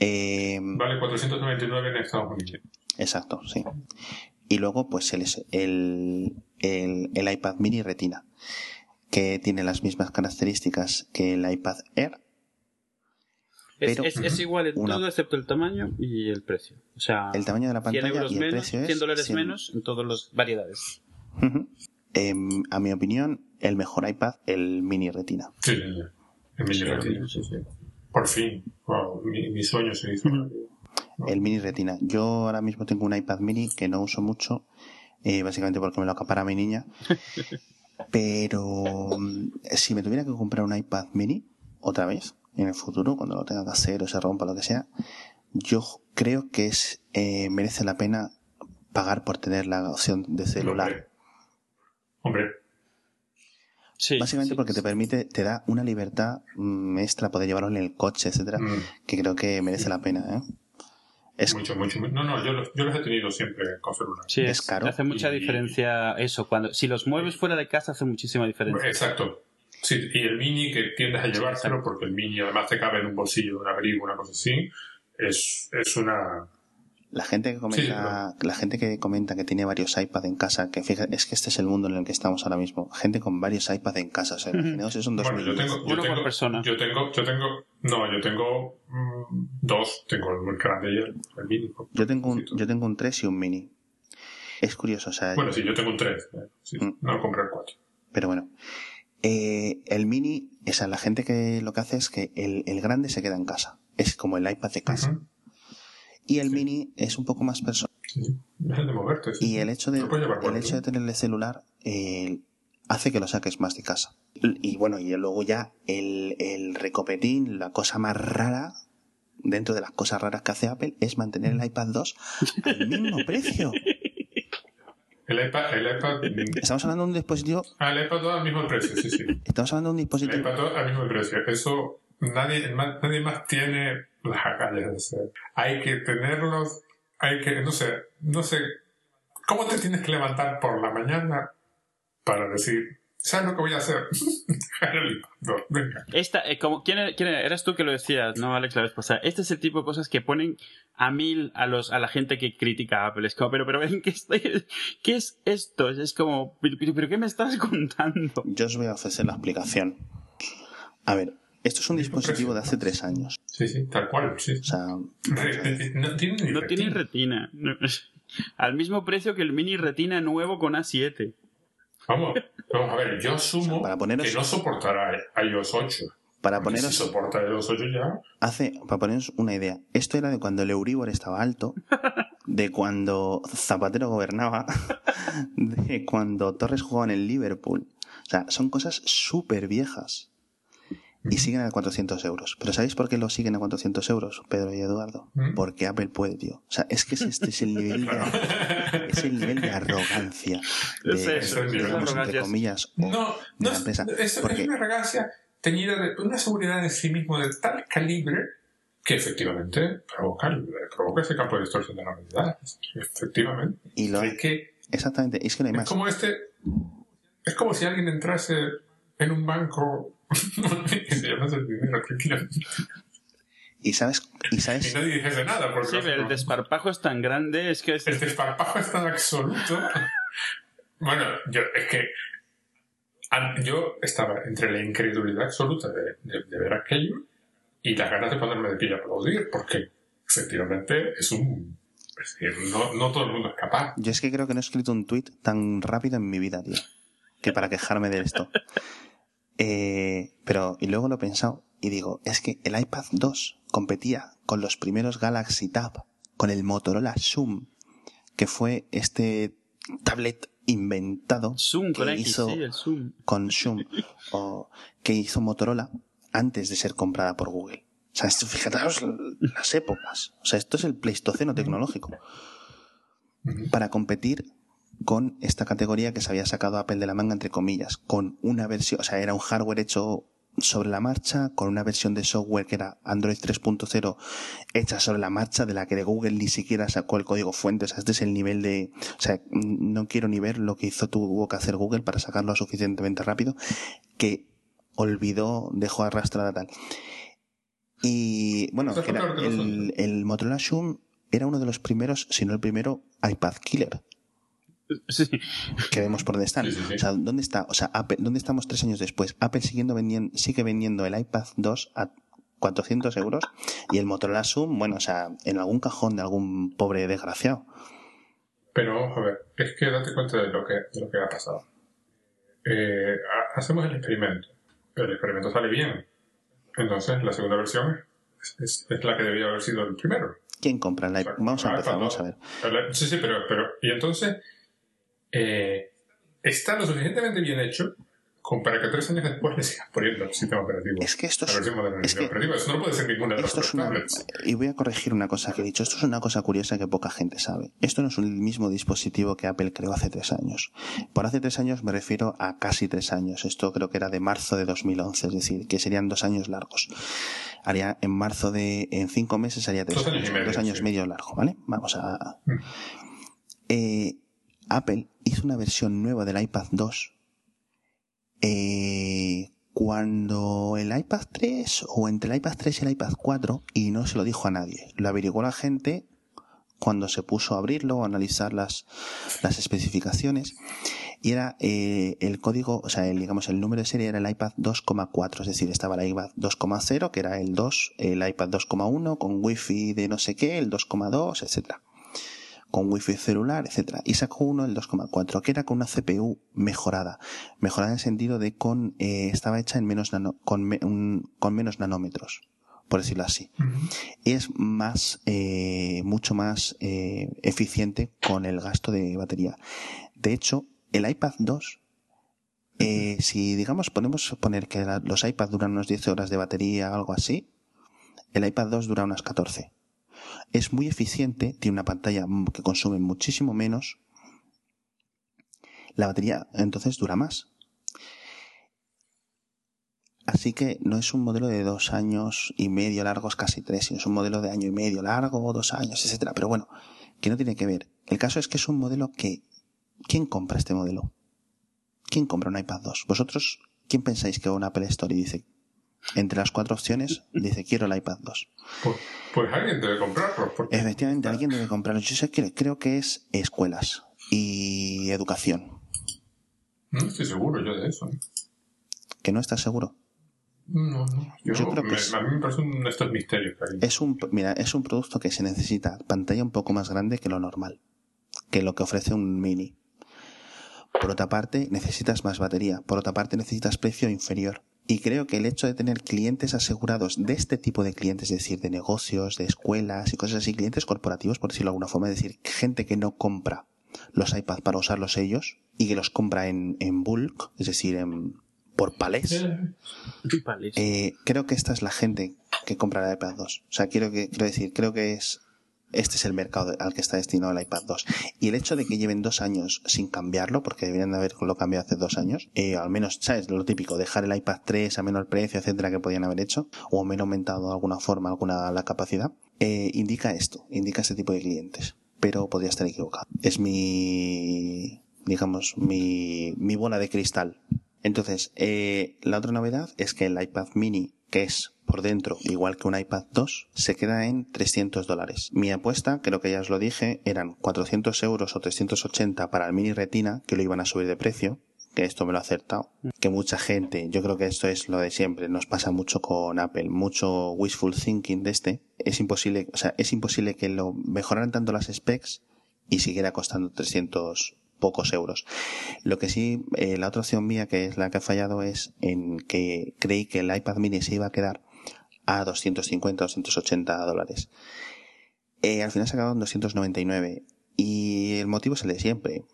Eh, Vale 499 en Estados Unidos. exacto, sí. Y luego, pues el, el, el, el iPad mini retina, que tiene las mismas características que el iPad Air. Es, Pero- es- es igual en Una- todo excepto el tamaño y el precio. O sea, El tamaño de la 100 pantalla euros y el menos, precio es 100 dólares 100. menos en todas las variedades. Em, a mi opinión, el mejor iPad, el mini retina. Sí, en mi retiro. Sí, sí. Por fin. Wow, mi, mi sueño se hizo. realidad. El mini retina. Yo ahora mismo tengo un iPad mini que no uso mucho, eh, básicamente porque me lo acapara mi niña. [LAUGHS] Pero mm, si me tuviera que comprar un iPad mini, otra vez, en el futuro, cuando lo tenga que hacer o se rompa lo que sea, yo creo que es eh, merece la pena pagar por tener la opción de celular. Hombre. Sí, Básicamente sí, porque te permite, te da una libertad mm, extra poder llevarlo en el coche, etcétera, Mm. que creo que merece la pena, ¿eh? Es, Mucho, mucho, mucho. No, no, yo los, yo los he tenido siempre con celular. Sí, es es- caro. Hace mucha Y- diferencia eso. cuando Si los mueves fuera de casa hace muchísima diferencia. Exacto. Sí, y el mini que tiendes a llevárselo, porque el mini además te cabe en un bolsillo de un abrigo, una cosa así, es, es una... La gente que comenta, la gente que comenta que tiene varios iPads en casa, que fíjate, es que este es el mundo en el que estamos ahora mismo. Gente con varios iPads en casa, o sea, imaginaos eso en Bueno, yo 2010. tengo, yo Uno por tengo, persona. yo tengo, yo tengo, no, yo tengo mm, dos, tengo el grande y el, el mini. Yo tengo un, yo tengo un 3 y un mini. Es curioso, o sea, Bueno, sí, yo tengo un 3, sí, Mm. no compré el 4. pero bueno. Eh, el mini, o sea, la gente que lo que hace es que el, el grande se queda en casa. Es como el iPad de casa. Y el mini es un poco más personal. Sí, es el de moverte. sí. Y el hecho de, el hecho de tener el celular eh, hace que lo saques más de casa. Y bueno, y luego ya el, el recopetín, la cosa más rara, dentro de las cosas raras que hace Apple, es mantener el iPad 2 al mismo [LAUGHS] precio. El iPad, el iPad, Estamos hablando de un dispositivo, ah, el iPad todo al mismo precio, sí, sí. estamos hablando de un El dispositivo iPad todo al mismo precio. Eso nadie, nadie más tiene [LAUGHS] las agallas de hacer. Hay que tenerlos, hay que, no sé, no sé, ¿cómo te tienes que levantar por la mañana para decir, ¿sabes lo que voy a hacer? [LAUGHS] No, venga. Esta, eh, como, ¿quién, era- quién era? eras tú que lo decías, no, Alex, la vez pasada? Este es el tipo de cosas que ponen a mil a los a la gente que critica a Apple. Es como, pero, pero ven, ¿qué, estoy- ¿qué es esto? Es como, pero, pero, pero ¿qué me estás [LAUGHS] contando? yo os voy a ofrecer la explicación. A ver, esto es un dispositivo de hace tres años. Sí, sí, tal cual, sí. O sea, [LAUGHS] no tiene ni No tiene retina. retina. No- al mismo precio que el mini retina nuevo con A7. Vamos, vamos a ver, yo asumo Para poneros- que no soportará iOS 8. para poneros Si soporta iOS 8 ya, hace, para poneros una idea, esto era de cuando el Euribor estaba alto, de cuando Zapatero gobernaba, [LAUGHS] de cuando Torres jugaba en el Liverpool. O sea, son cosas súper viejas. Y siguen a 400 euros. ¿Pero sabéis por qué lo siguen a 400 euros, Pedro y Eduardo? ¿Mm? Porque Apple puede, tío. O sea, es que es- este es el nivel de, es el nivel de arrogancia. De, Es eso, es digamos, la entre comillas, o No, de no la es, empresa. es, Porque- es una arrogancia teñida de una seguridad en sí mismo de tal calibre que efectivamente provoca, provoca ese campo de distorsión de la realidad. Efectivamente. Y lo- es que Exactamente, es que no hay es más. como este. Es como si alguien entrase en un banco [LAUGHS] y se llevase el dinero. Y sabes, y Y sabes, nadie dijese nada, porque Sí, pero el desparpajo es tan grande, es que es... el desparpajo es tan absoluto. Bueno, yo, es que yo estaba entre la incredulidad absoluta de, de- de ver aquello y las ganas de ponerme de pie a aplaudir, porque efectivamente es un... Es decir, no, no todo el mundo es capaz. yo es que creo que no he escrito un tweet tan rápido en mi vida, tío. Que para quejarme de esto. Eh, pero, y luego lo he pensado y digo, es que el iPad 2 competía con los primeros Galaxy Tab, con el Motorola Zoom, que fue este tablet inventado Zoom con que X, hizo sí, el Zoom. con Zoom o que hizo Motorola antes de ser comprada por Google. O sea, esto, fíjate las épocas. O sea, esto es el pleistoceno tecnológico. Para competir con esta categoría que se había sacado Apple de la manga, entre comillas, con una versión, o sea, era un hardware hecho sobre la marcha, con una versión de software que era Android 3.0 hecha sobre la marcha, de la que de Google ni siquiera sacó el código fuente. O sea, este es el nivel de, o sea, no quiero ni ver lo que hizo, tuvo que hacer Google para sacarlo suficientemente rápido, que olvidó, dejó arrastrada tal. Y bueno, era el, el Motorola Zoom era uno de los primeros, si no el primero, iPad killer Sí. que vemos por dónde están. Sí, sí, sí. O sea, ¿dónde está? O sea, Apple, ¿dónde estamos tres años después? Apple siguiendo vendiendo, sigue vendiendo el iPad 2 a 400 euros y el Motorola Zoom, bueno, o sea, en algún cajón de algún pobre desgraciado. Pero vamos a ver, es que date cuenta de lo que, de lo que ha pasado. Eh, ha- hacemos el experimento, pero el experimento sale bien. Entonces la segunda versión es, es- es la que debía haber sido el primero. ¿Quién compra el iPad? Vamos a empezar, vamos a ver. Sí, sí, pero, pero y entonces eh, está lo suficientemente bien hecho como para que tres años después le sigas poniendo el sistema operativo. Es que esto es, que. Eso no puede ser ninguna de esto es una, y voy a corregir una cosa que he dicho. Esto es una cosa curiosa que poca gente sabe. Esto no es un mismo dispositivo que Apple creó hace tres años. Por hace tres años me refiero a casi tres años. Esto creo que era de marzo de 2011, es decir, que serían dos años largos. Haría en marzo de, en cinco meses haría tres Dos años y medio, dos años sí. medio largo, ¿vale? Vamos a, Mm. eh, Apple hizo una versión nueva del iPad 2 eh, cuando el iPad 3 o entre el iPad 3 y el iPad 4 y no se lo dijo a nadie. Lo averiguó la gente cuando se puso a abrirlo o analizar las, las especificaciones y era eh, el código, o sea, el, digamos, el número de serie era el iPad 2,4, es decir, estaba el iPad 2,0, que era el 2, el iPad 2,1 con wifi de no sé qué, el 2,2, etcétera con wifi celular, etcétera, y sacó uno el 2,4 que era con una CPU mejorada, mejorada en el sentido de con eh, estaba hecha en menos nano, con, me- un- con menos nanómetros, por decirlo así. Ujú. Es más, eh, mucho más eh, eficiente con el gasto de batería. De hecho, el iPad 2 eh, si digamos podemos poner que la- los iPads duran unas 10 horas de batería, algo así, el iPad 2 dura unas 14. Es muy eficiente, tiene una pantalla que consume muchísimo menos. La batería entonces dura más. Así que no es un modelo de dos años y medio largos, casi tres, sino es un modelo de año y medio largo, dos años, etcétera. Pero bueno, que no tiene que ver. El caso es que es un modelo que ¿quién compra este modelo? ¿Quién compra un iPad 2? ¿Vosotros quién pensáis que va a un Apple Store y dice, entre las cuatro opciones, dice quiero el iPad 2? Pues, pues alguien debe comprarlo. Porque Efectivamente, alguien debe comprarlo. Yo sé que creo que es escuelas y educación. No estoy seguro yo de eso. ¿eh? ¿Que no estás seguro? No, no. Yo, Yo creo que es- A mí me parece un misterios que hay. Es un, mira, es un producto que se necesita pantalla un poco más grande que lo normal, que lo que ofrece un mini. Por otra parte, necesitas más batería. Por otra parte, necesitas precio inferior. Y creo que el hecho de tener clientes asegurados de este tipo de clientes, es decir, de negocios, de escuelas y cosas así, clientes corporativos, por decirlo de alguna forma, es decir, gente que no compra los iPads para usarlos ellos y que los compra en, en bulk, es decir, en, por palés. Eh, creo que esta es la gente que compra el iPad 2. O sea, quiero que, quiero decir, creo que es, este es el mercado al que está destinado el iPad 2. Y el hecho de que lleven dos años sin cambiarlo, porque deberían de haberlo cambiado hace dos años, eh, al menos, ¿sabes? Lo típico, dejar el iPad 3 a menor precio, etcétera, que podían haber hecho, o menos aumentado de alguna forma alguna la capacidad, eh, indica esto, indica este tipo de clientes. Pero podría estar equivocado. Es mi, digamos, mi, mi bola de cristal. Entonces, eh, la otra novedad es que el iPad mini, que es por dentro igual que un iPad 2, se queda en 300 dólares. Mi apuesta, creo que ya os lo dije, eran 400 euros o 380 para el mini retina, que lo iban a subir de precio, que esto me lo ha acertado, que mucha gente, yo creo que esto es lo de siempre, nos pasa mucho con Apple, mucho wishful thinking de este, es imposible, o sea, es imposible que lo mejoraran tanto las specs y siguiera costando 300 pocos euros. Lo que sí, eh, la otra opción mía, que es la que ha fallado, es en que creí que el iPad mini se iba a quedar a 250, 280 dólares. Eh, al final se quedado en 299. Y el motivo es el de siempre.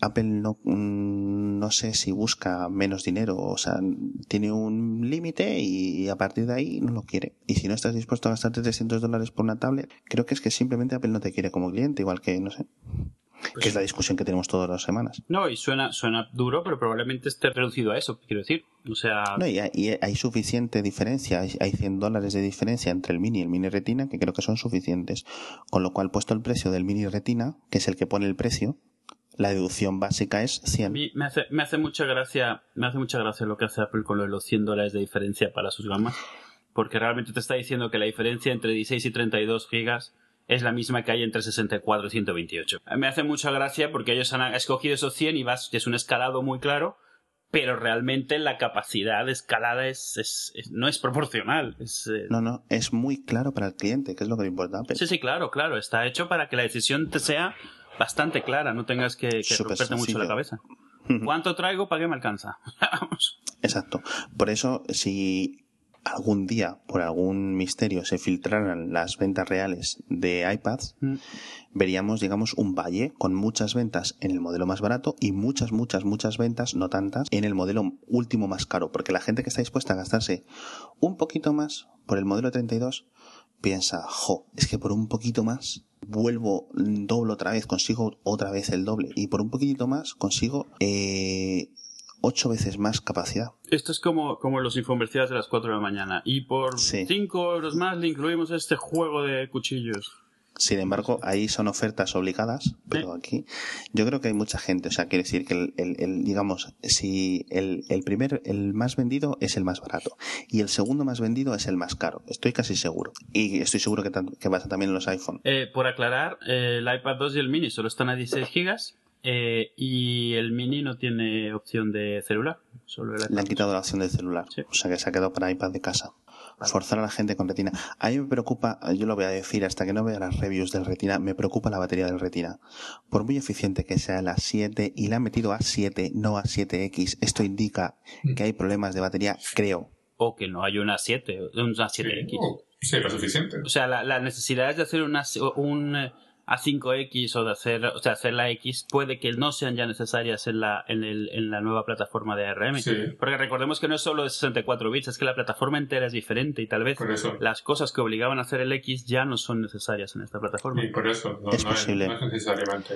Apple no, mm, no sé si busca menos dinero, o sea, tiene un límite y a partir de ahí no lo quiere. Y si no estás dispuesto a gastarte 300 dólares por una tablet, creo que es que simplemente Apple no te quiere como cliente, igual que, no sé, que es la discusión que tenemos todas las semanas. No, y suena, suena duro, pero probablemente esté reducido a eso, quiero decir. O sea, No, y hay, y hay suficiente diferencia, hay, hay 100 dólares de diferencia entre el mini y el mini retina, que creo que son suficientes. Con lo cual, puesto el precio del mini retina, que es el que pone el precio, la deducción básica es a 100. mí me hace, me hace mucha gracia, me hace mucha gracia lo que hace Apple con lo de los 100 dólares de diferencia para sus gamas, porque realmente te está diciendo que la diferencia entre 16 y 32 gigas es la misma que hay entre 64 y 128. Me hace mucha gracia porque ellos han escogido esos 100 y vas, es un escalado muy claro, pero realmente la capacidad de escalada es, es- es- no es proporcional. Es, eh, No, no, es muy claro para el cliente, que es lo que le importa. Sí, sí, claro, claro. Está hecho para que la decisión te sea bastante clara, no tengas que, que romperte mucho la cabeza. ¿Cuánto traigo para que me alcanza? [LAUGHS] Exacto. Por eso, si algún día, por algún misterio, se filtraran las ventas reales de iPads, Mm. veríamos, digamos, un valle con muchas ventas en el modelo más barato y muchas, muchas, muchas ventas, no tantas, en el modelo último más caro. Porque la gente que está dispuesta a gastarse un poquito más por el modelo 32 piensa, jo, es que por un poquito más vuelvo doble otra vez, consigo otra vez el doble y por un poquito más consigo eh, ocho veces más capacidad. Esto es como, como los infomerciales de las 4 de la mañana. Y por Sí. 5 euros más le incluimos este juego de cuchillos. Sin embargo, ahí son ofertas obligadas, pero aquí yo creo que hay mucha gente, o sea, quiere decir que el, el- el, digamos, si el, el primer, el más vendido es el más barato y el segundo más vendido es el más caro, estoy casi seguro. Y estoy seguro que, que pasa también en los iPhone. Eh, por aclarar, eh, el iPad 2 y el mini solo están a 16 gigas eh, y el mini no tiene opción de celular. Solo el Le han quitado la opción del celular, Sí. o sea que se ha quedado para iPad de casa. Forzar a la gente con retina. A mí me preocupa, yo lo voy a decir hasta que no vea las reviews del retina, me preocupa la batería del retina. Por muy eficiente que sea la 7 y la han metido a 7, no a 7X, esto indica que hay problemas de batería, creo. O que no hay una 7, una 7X. Sí, oh, sí, lo suficiente. O sea, la, la necesidad de hacer una, un eh, A5X o de hacer, o sea, hacer la X puede que no sean ya necesarias en la, en el, en la nueva plataforma de ARM. Sí. Porque recordemos que no es solo de 64 bits, es que la plataforma entera es diferente y tal vez las cosas que obligaban a hacer el X ya no son necesarias en esta plataforma. Y por eso, no, Es no posible. no es necesariamente.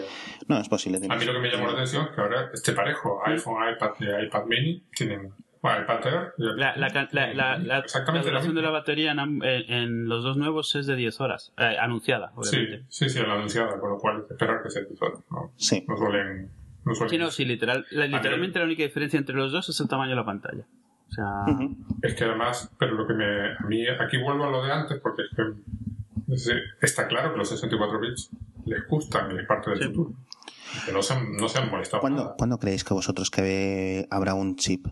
No, es posible. A mí lo que me llamó la atención es que ahora este parejo, iPhone, iPad y iPad mini, tienen. Bueno, el- La, la, ca- la, la, la- la Exactamente duración de la batería en, am- en- en los dos nuevos es de 10 horas, eh, anunciada, Sí, obviamente. sí, sí, la anunciada, con lo cual esperar que sea de horas. No, Sí. no suelen. No suelen Sí, no, sí, literal, la- literalmente la única diferencia entre los dos es el tamaño de la pantalla. O sea. Es que además, pero lo que me. A mí, aquí vuelvo a lo de antes, porque es que. es decir, está claro que los 64 bits les gustan y es parte del Sí. futuro. Que no se han, no se han molestado. ¿Cuándo, nada. ¿Cuándo creéis que vosotros que habrá un chip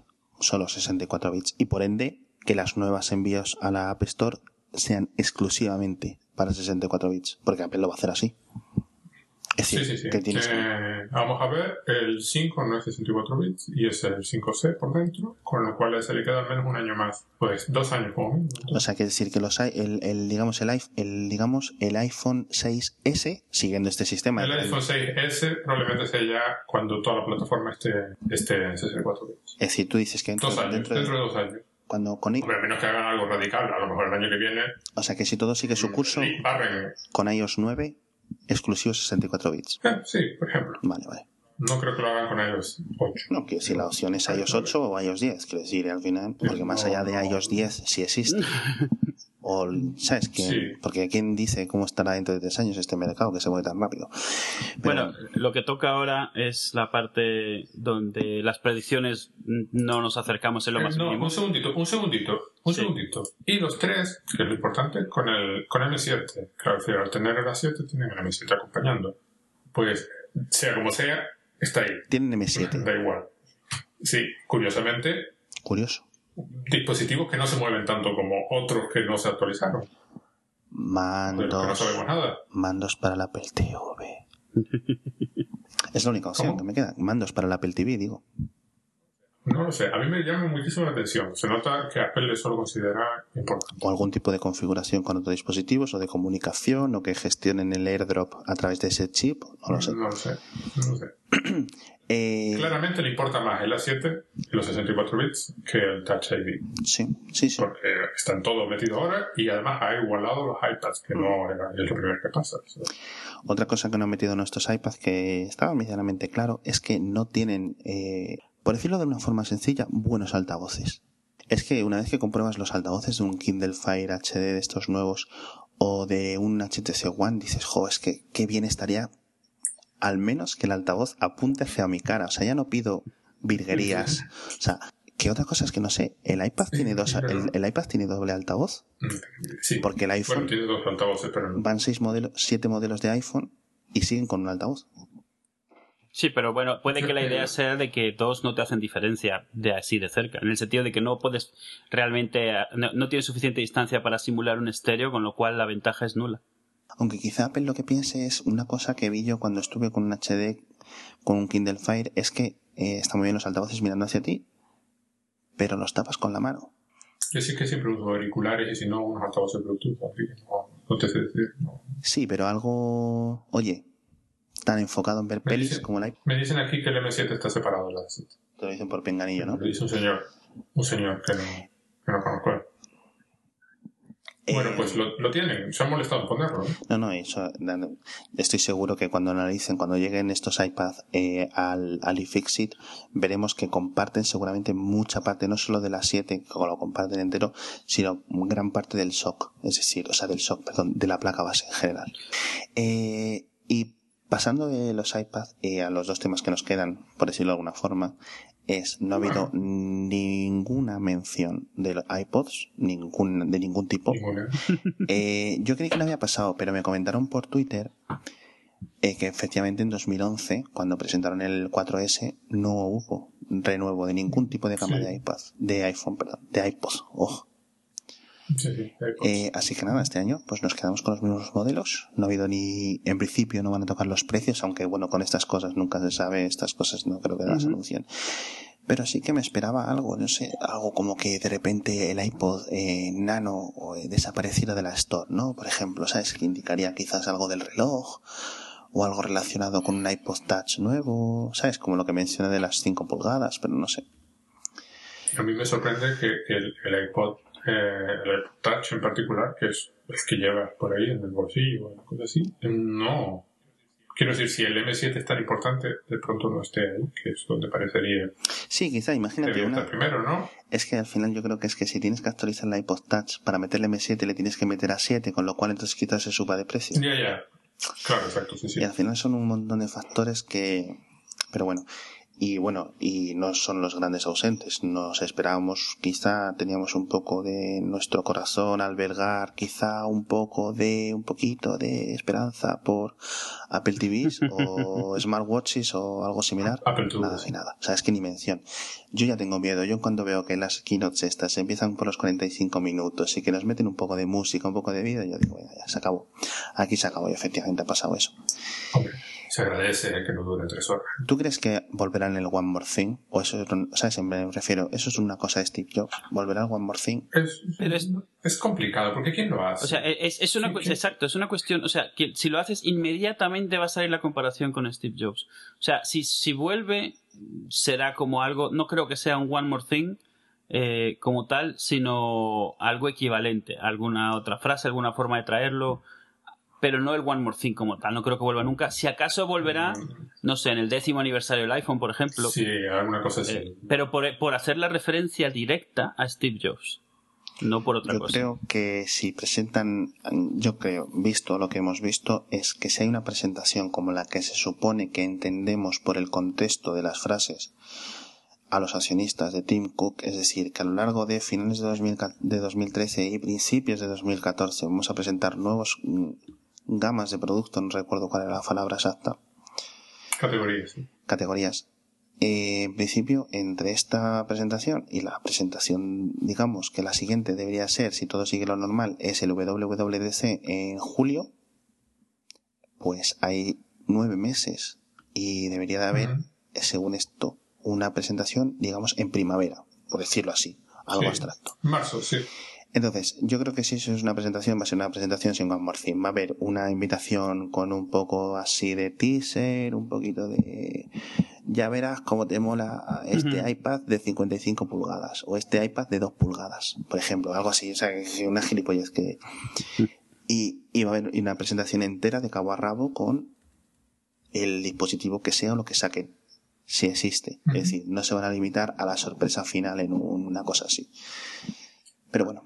solo 64 bits y por ende que las nuevas envíos a la App Store sean exclusivamente para 64 bits? Porque Apple lo va a hacer así. Es decir, sí, sí. que tienes Eh, vamos a ver, el 5 no es 64 bits y es el 5C por dentro, con lo cual se le queda al menos un año más. Pues dos años como mínimo. o sea, que decir que los el, el, digamos el, el digamos el iPhone 6S siguiendo este sistema. El iPhone 6S probablemente sea ya cuando toda la plataforma esté, esté en 64 bits. Es decir, tú dices que dentro, Dos años, dentro de- dentro de dos años. cuando con i- Hombre, a menos que hagan algo radical, a lo mejor el año que viene o sea, que si todo sigue su curso barren. con iOS 9 exclusivo 64 bits. Eh, sí, por ejemplo. Vale, vale. No creo que lo hagan con iOS 8. No, que si la opción es iOS 8 o iOS 10, quiero decir, al final, porque más allá de iOS 10 si existe. [LAUGHS] O, ¿sabes? quién? Sí. Porque ¿quién dice cómo estará dentro de tres años este mercado que se mueve tan rápido? Pero, Bueno, lo que toca ahora es la parte donde las predicciones no nos acercamos en lo Eh, más no, mínimo. un segundito, un segundito, un Sí. segundito. Y los tres, que es lo importante, con el con M7. Claro, decir, al tener el A7 tienen el M7 acompañando. Pues, sea como sea, está ahí. tienen M7. Da igual. Sí, curiosamente, Curioso. dispositivos que no se mueven tanto como otros que no se actualizaron. De los que no Mandos, sabemos nada. mandos para la Apple TV. [LAUGHS] Es la única opción ¿Cómo? que me queda. Mandos para la Apple TV, digo. No lo sé, a mí me llama muchísimo la atención. Se nota que Apple eso lo considera importante. O algún tipo de configuración con otros dispositivos, o de comunicación, o que gestionen el airdrop a través de ese chip. No lo sé. No lo sé, no lo sé. [CLEARS THROAT] Eh, Claramente le importa más el A7 y los 64 bits que el Touch ID. sí, sí, sí. Porque están todos metidos ahora y además ha igualado los iPads, que no era, es lo primero que pasa. Otra cosa que no han metido en nuestros iPads que estaba medianamente claro es que no tienen, eh, por decirlo de una forma sencilla, buenos altavoces. Es que una vez que compruebas los altavoces de un Kindle Fire HD de estos nuevos o de un HTC One, dices, jo, es que qué bien estaría al menos que el altavoz apunte hacia mi cara. O sea, ya no pido virguerías. O sea, que otra cosa es que no sé, el iPad tiene dos, el, el iPad tiene doble altavoz. Sí. Porque el iPhone- Bueno, tiene dos altavoces, pero no. Van seis modelos, siete modelos de iPhone y siguen con un altavoz. Sí, pero bueno, puede que la idea sea de que dos no te hacen diferencia de así de cerca, en el sentido de que no puedes realmente, no, no tienes suficiente distancia para simular un estéreo, con lo cual la ventaja es nula. Aunque quizá Apple lo que piense es una cosa que vi yo cuando estuve con un HD, con un Kindle Fire, es que eh, están muy bien los altavoces mirando hacia ti, pero los tapas con la mano. Yo sí que siempre uso auriculares y si no, unos altavoces Bluetooth, así que no, no te sé decir. No. Sí, pero algo. Oye, tan enfocado en ver Me pelis dicen- como iPod. Me dicen aquí que el M7 está separado de la S7. Te lo dicen por pinganillo, ¿no? Lo dice un señor, un señor que no, que no conozco. Bueno, Eh, pues lo, lo tienen, se han molestado en ponerlo. ¿no? No, no, eso, estoy seguro que cuando analicen, cuando lleguen estos iPads eh, al, al iFixit, veremos que comparten seguramente mucha parte, no solo de las 7, que lo comparten entero, sino gran parte del SOC, es decir, o sea, del SOC, perdón, de la placa base en general. Eh, y pasando de los iPads eh, a los dos temas que nos quedan, por decirlo de alguna forma, es, no ha habido ninguna mención de los iPods, ningún, de ningún tipo. [LAUGHS] Eh, yo creí que no había pasado, pero me comentaron por Twitter eh, que efectivamente en 2011, cuando presentaron el 4S, no hubo renuevo de ningún tipo de gama Sí. de iPad, de iPhone, perdón, de iPod. Oh. Sí, sí, ahí. Eh, así que nada, este año pues nos quedamos con los mismos modelos. No ha habido ni, en principio no van a tocar los precios, aunque bueno, con estas cosas nunca se sabe, estas cosas no creo que las Ujú. anuncien. Pero sí que me esperaba algo, no sé, algo como que de repente el iPod eh, Nano eh, desapareciera de la Store, ¿no? Por ejemplo, ¿sabes? Que indicaría quizás algo del reloj o algo relacionado con un iPod Touch nuevo, ¿sabes? Como lo que mencioné de las 5 pulgadas, pero no sé. A mí me sorprende que el, el iPod, eh, el iPod Touch en particular, que es el que llevas por ahí en el bolsillo o una cosa así, no. Quiero decir, si el M7 es tan importante, de pronto no esté ahí, que es donde parecería. Sí, quizá, imagínate una... estar primero, ¿no? Es que al final yo creo que es que si tienes que actualizar la iPod Touch para meterle M7 le tienes que meter a 7, con lo cual entonces quizás se suba de precio. Ya, ya. Claro, exacto, sí, sí. Y al final son un montón de factores que... Pero bueno, y bueno, y no son los grandes ausentes. Nos esperábamos, quizá teníamos un poco de nuestro corazón albergar, quizá un poco de, un poquito de esperanza por Apple TVs o [LAUGHS] smartwatches o algo similar. Apple Nada de nada. O sea, es que ni mención. Yo ya tengo miedo. Yo cuando veo que las keynotes estas empiezan por los 45 minutos y que nos meten un poco de música, un poco de vida, yo digo, ya, ya, se acabó. Aquí se acabó y efectivamente ha pasado eso. Hombre, se agradece que no dure tres horas. ¿Tú crees que volverán el One More Thing? O eso es, un- ¿sabes? Me refiero, eso es una cosa de Steve Jobs. ¿Volverá el One More Thing? Es, Pero es- es complicado, porque ¿quién lo hace? O sea, es, es una sí. exacto, es una cuestión, o sea, que si lo haces inmediatamente va a salir la comparación con Steve Jobs. O sea, si, si vuelve será como algo, no creo que sea un One More Thing eh, como tal, sino algo equivalente, alguna otra frase, alguna forma de traerlo, pero no el One More Thing como tal, no creo que vuelva nunca. Si acaso volverá, no sé, en el décimo aniversario del iPhone, por ejemplo, Sí, alguna cosa así. eh, pero por, por hacer la referencia directa a Steve Jobs, no por otra Yo cosa. creo que si presentan, yo creo, visto lo que hemos visto, es que si hay una presentación como la que se supone que entendemos por el contexto de las frases a los accionistas de Tim Cook, es decir, que a lo largo de finales de, 2000 de 2013 y principios de 2014 vamos a presentar nuevos mm, gamas de productos, no recuerdo cuál era la palabra exacta, Categorías, sí. categorías. Eh, en principio, entre esta presentación y la presentación, digamos que la siguiente debería ser, si todo sigue lo normal, es el WWDC en julio, pues hay nueve meses y debería de haber, según esto, una presentación, digamos, en primavera, por decirlo así, algo Sí. abstracto. Marzo, sí. Entonces, yo creo que si eso es una presentación, va a ser una presentación sin Thing. Va a haber una invitación con un poco así de teaser, un poquito de... Ya verás cómo te mola este Ujú. iPad de 55 pulgadas o este iPad de 2 pulgadas, por ejemplo, algo así, o sea, una gilipollez que... [LAUGHS] Y, y va a haber una presentación entera de cabo a rabo con el dispositivo que sea o lo que saquen, si existe. Es decir, no se van a limitar a la sorpresa final en un- una cosa así. Pero bueno,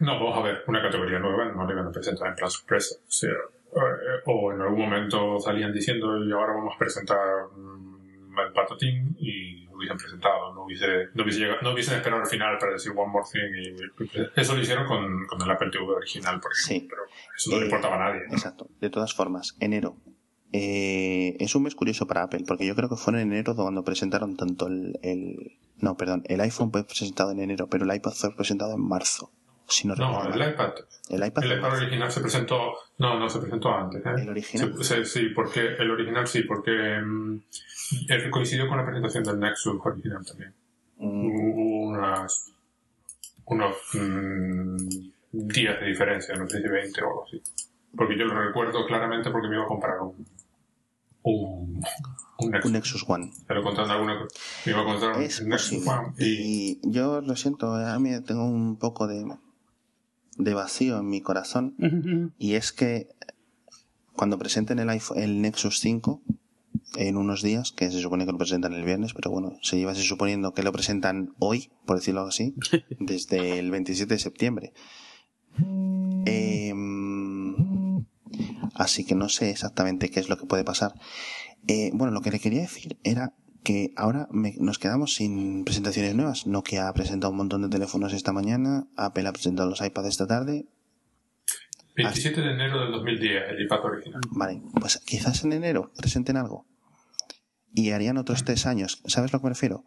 No, vamos a ver, una categoría nueva no le van a presentar en plan sorpresa. O, sea, eh, o en algún momento salían diciendo y ahora vamos a presentar mm, el patatín y lo hubiesen presentado, no, hubiese, no, hubiese llegado- no hubiesen esperado al final para decir One More Thing. Y, eso lo hicieron con, con el Apple TV original, por ejemplo, Sí. pero eso no Eh, le importaba a nadie. ¿no? Exacto. De todas formas, enero. Eh, es un mes curioso para Apple, porque yo creo que fue en enero cuando presentaron tanto el, el- No, perdón, el iPhone fue presentado en enero, pero el iPad fue presentado en marzo. Si no, el iPad. El iPad. El iPad original se presentó. No, no se presentó antes. ¿eh? ¿El original? Sí, porque el original sí, porque mm, él coincidió con la presentación del Nexus original también. Mm, Hubo unas. unos mm, días de diferencia, no sé si 20 o algo así. Porque yo lo recuerdo claramente porque me iba a comprar un, un, un Nexus. Un Nexus One. Contado en alguna Me iba a comprar un Nexus. One y Y yo lo siento, a mí tengo un poco de, de vacío en mi corazón. [LAUGHS] Y es que cuando presenten el, iPhone, el Nexus 5 en unos días, que se supone que lo presentan el viernes, pero bueno, se lleva así suponiendo que lo presentan hoy, por decirlo así, [LAUGHS] desde el 27 de septiembre. Em, así que no sé exactamente qué es lo que puede pasar. Eh, bueno, lo que le quería decir era que ahora me- nos quedamos sin presentaciones nuevas. Nokia ha presentado un montón de teléfonos esta mañana, Apple ha presentado los iPads esta tarde. 27 de enero del 2010, el iPad original. Vale, pues quizás en enero presenten algo. Y harían otros tres años. ¿Sabes a lo que me refiero?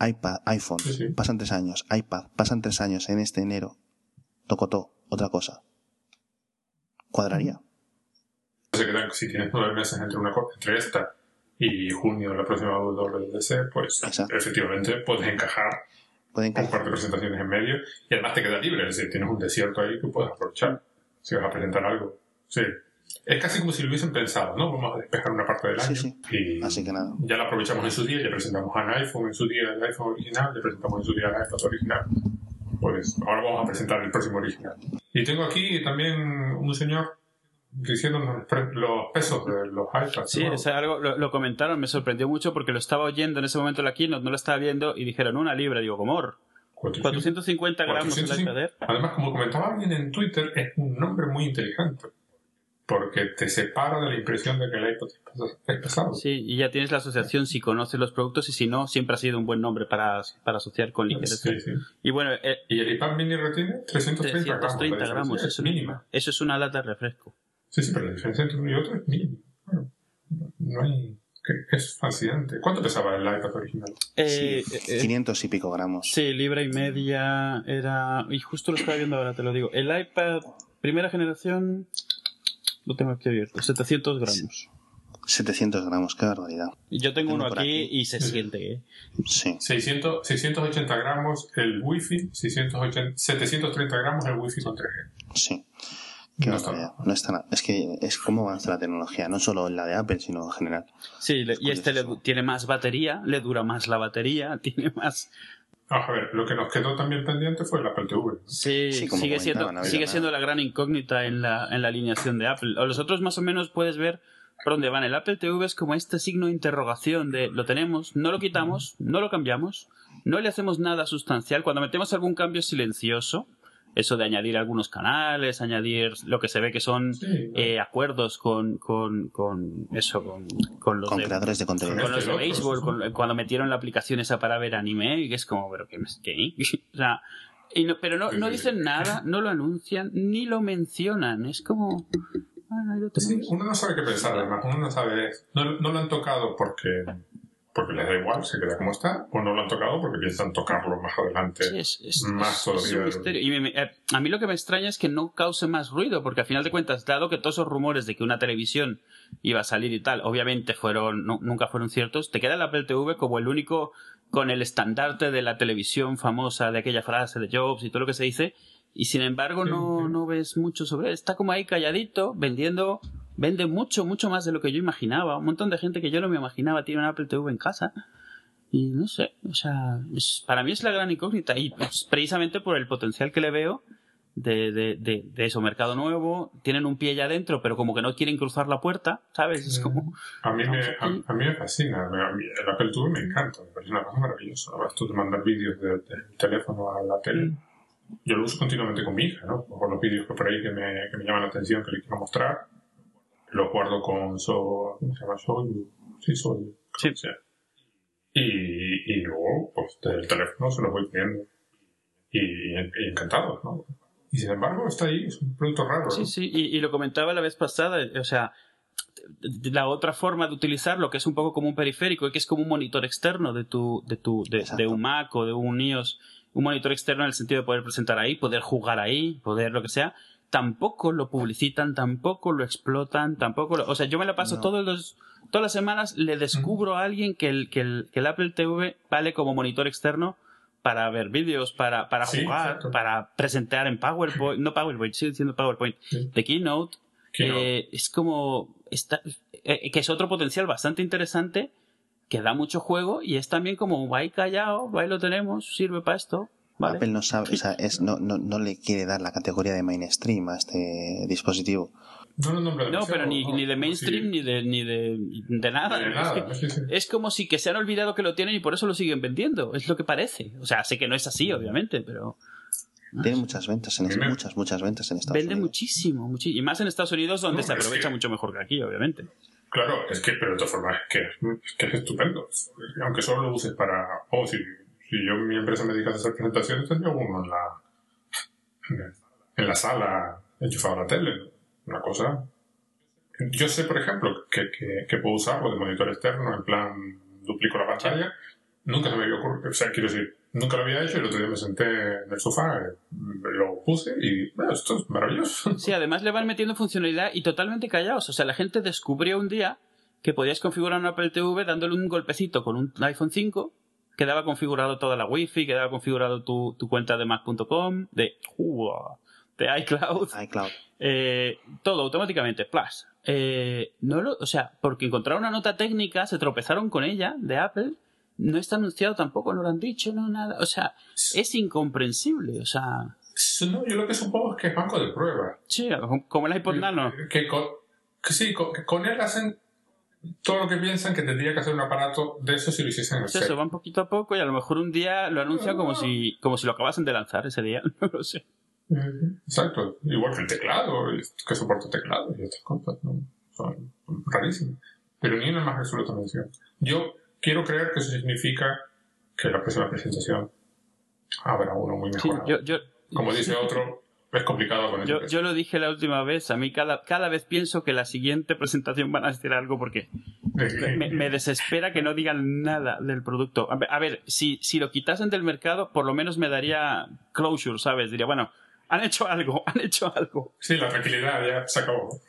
iPad, iPhone, Sí, sí. pasan tres años. iPad, pasan tres años en este enero. Tocotó, otra cosa. Cuadraría. Se quedan, si tienes nueve meses entre una entre esta y junio la próxima WWDC, pues Exacto. efectivamente puedes encajar Pueden un par de presentaciones en medio y además te queda libre, es decir, tienes un desierto ahí que puedes aprovechar si vas a presentar algo. Sí. Es casi como si lo hubiesen pensado, ¿no? Vamos a despejar una parte del Sí, año sí. y Así que nada. ya la aprovechamos en su día, ya presentamos un iPhone en su día, el iPhone original, ya presentamos en su día el iPad original. Pues ahora vamos a presentar el próximo original. Y tengo aquí también un señor diciéndonos los pesos de los iPads. Sí, nuevos. o sea, algo, lo, lo comentaron, me sorprendió mucho porque lo estaba oyendo en ese momento la keynote, no lo estaba viendo y dijeron una libra. Digo, ¿cómo? 450 gramos el 405. iPad Air. Además, como comentaba alguien en Twitter, es un nombre muy inteligente. Porque te separa de la impresión de que el iPod es pesa- es pesado. Sí, y ya tienes la asociación si conoces los productos y si no, siempre ha sido un buen nombre para, para asociar con ligereza. Sí, sí. Y bueno, eh, Y el iPad mini retiene 330, 330 gramos. eso, es mínima. eso es una lata de refresco. Sí, sí, pero la diferencia entre uno y otro es mínima. Bueno, no hay... que- Es fascinante. ¿Cuánto pesaba el iPad original? Eh, Sí, eh, 500 y pico gramos. Sí, libra y media era... Y justo lo estaba viendo ahora, te lo digo. El iPad, primera generación, lo tengo aquí abierto, 700 gramos. 700 gramos, qué barbaridad. Y yo tengo Tengo uno aquí. y se siente, ¿eh? Sí. 600, 680 gramos el Wi-Fi, 680, 730 gramos el Wi-Fi con 3G. Sí. Qué No está barbaridad. No está nada. Es que es como avanza la tecnología, no solo en la de Apple, sino en general. Sí, y este le tiene más batería, le dura más la batería, [LAUGHS] tiene más... Vamos a ver, lo que nos quedó también pendiente fue el Apple TV. Sí, sigue, siendo, no sigue nada. siendo la gran incógnita en la, en la alineación de Apple. O los otros más o menos puedes ver por dónde van. El Apple TV es como este signo de interrogación de lo tenemos, no lo quitamos, no lo cambiamos, no le hacemos nada sustancial. Cuando metemos algún cambio silencioso, eso de añadir algunos canales, añadir lo que se ve que son Sí. eh, acuerdos con, con, con eso, con, con los Con de, creadores de contenido. con los de béisbol, con- cuando metieron la aplicación esa para ver anime, y que es como, pero ¿qué? qué? [LAUGHS] o sea, y no- pero no, no dicen nada, no lo anuncian, ni lo mencionan. Es como. Ah, Sí, tenemos. uno no sabe qué pensar, además, uno no sabe, no, no lo han tocado porque, porque les da igual, se queda como está, o no lo han tocado porque piensan tocarlo más adelante. Sí, es, es- más todavía. Y me- me- eh, a mí lo que me extraña es que no cause más ruido, porque al final de cuentas, dado que todos esos rumores de que una televisión iba a salir y tal, obviamente fueron nu- nunca fueron ciertos, te queda el Apple TV como el único con el estandarte de la televisión famosa de aquella frase de Jobs y todo lo que se dice, y sin embargo Sí, no, sí. no ves mucho sobre él. Está como ahí calladito, vendiendo, vende mucho, mucho más de lo que yo imaginaba. Un montón de gente que yo no me imaginaba tiene un Apple TV en casa. Y no sé, o sea, es- para mí es la gran incógnita. Y pues, precisamente por el potencial que le veo de, de, de, de eso, mercado nuevo, tienen un pie ya adentro, pero como que no quieren cruzar la puerta, ¿sabes? Es como... A mí, me, a, a mí me fascina, a mí el Apple TV me encanta, me parece una cosa maravillosa. Ahora tú te mandas vídeos de- del teléfono a la tele. Yo lo uso continuamente con mi hija, ¿no? Con los vídeos que por ahí que me, que me llaman la atención, que le quiero mostrar, los guardo con so, ¿cómo se llama? Soy, sí, soy, Sí. Y, y luego, pues, del teléfono se los voy poniendo. Y, y encantado, ¿no? Y sin embargo, está ahí, es un producto raro, Sí, ¿no? sí, y, y lo comentaba la vez pasada, o sea, la otra forma de utilizarlo, que es un poco como un periférico, que es como un monitor externo de tu, de tu, de, de un Mac o de un iOS, un monitor externo en el sentido de poder presentar ahí, poder jugar ahí, poder lo que sea, tampoco lo publicitan, tampoco lo explotan, tampoco lo, o sea, yo me la paso No. todos los, todas las semanas le descubro a alguien que el, que el, que el Apple TV vale como monitor externo para ver vídeos, para, para Sí, jugar, exacto. para presentar en PowerPoint, no PowerPoint, sigo diciendo PowerPoint, Sí. de Keynote, Keynote. eh, es como, está, eh, que es otro potencial bastante interesante, que da mucho juego y es también como, ahí callado, ahí lo tenemos, sirve para esto, ¿vale? Apple no sabe, o sea, es, no, no, no le quiere dar la categoría de mainstream a este dispositivo. No lo nombra No, demasiado, pero ni, ¿no? ni de mainstream Sí. ni de ni de, de nada. De Es nada, que- sí, sí. es como si que se han olvidado que lo tienen y por eso lo siguen vendiendo. Es lo que parece. O sea, sé que no es así, obviamente, pero Tiene muchas ventas, en me- muchas, muchas ventas en Estados vende Unidos. muchísimo, muchísimo. Y más en Estados Unidos, donde No, se es aprovecha que- mucho mejor que aquí, obviamente. Claro, es que, pero de todas formas, es que, es que es estupendo. Aunque solo lo uses para. Oh, si, yo, mi empresa me dedica a hacer presentaciones, tendría uno en la. en la sala enchufado a la tele. Una cosa. Yo sé, por ejemplo, que, que, que puedo usarlo de monitor externo, en plan, duplico la pantalla. Nunca se me había ocurrido. O sea, quiero decir, nunca lo había hecho y el otro día me senté en el sofá, eh, lo puse y. bueno, esto es maravilloso. Sí, además le van metiendo funcionalidad y totalmente callados. O sea, la gente descubrió un día que podías configurar un Apple TV dándole un golpecito con un iPhone 5, quedaba configurado toda la Wi-Fi, quedaba configurado tu, tu cuenta de Mac.com, de, Uah, de iCloud, iCloud. eh, todo automáticamente, plus. Eh, no lo, o sea, porque encontraron una nota técnica, se tropezaron con ella de Apple, no está anunciado tampoco, no lo han dicho, no nada. O sea, es incomprensible. O sea, No, yo lo que supongo es que es banco de prueba. sí, como el iPod Nano. Que con, que sí, con, que con él hacen todo lo que piensan que tendría que hacer un aparato de eso si lo hiciesen en eso, serio. van poquito a poco y a lo mejor un día lo anuncian como si, como si lo acabasen de lanzar ese día. [LAUGHS] No lo sé. Exacto. Igual que el teclado, que soporta teclado y estas cosas, ¿no? Son rarísimas. Pero ni una más absoluta mención. Yo quiero creer que eso significa que la próxima presentación habrá uno muy Sí, mejorado. yo, yo, Como dice [LAUGHS] otro, es complicado con yo, el yo lo dije la última vez. A mí cada, cada vez pienso que la siguiente presentación van a decir algo porque me, me desespera que no digan nada del producto. A ver, a ver, si, si lo quitasen del mercado, por lo menos me daría closure, ¿sabes? Diría, bueno, han hecho algo, [LAUGHS] han hecho algo. Sí, la tranquilidad ya se acabó.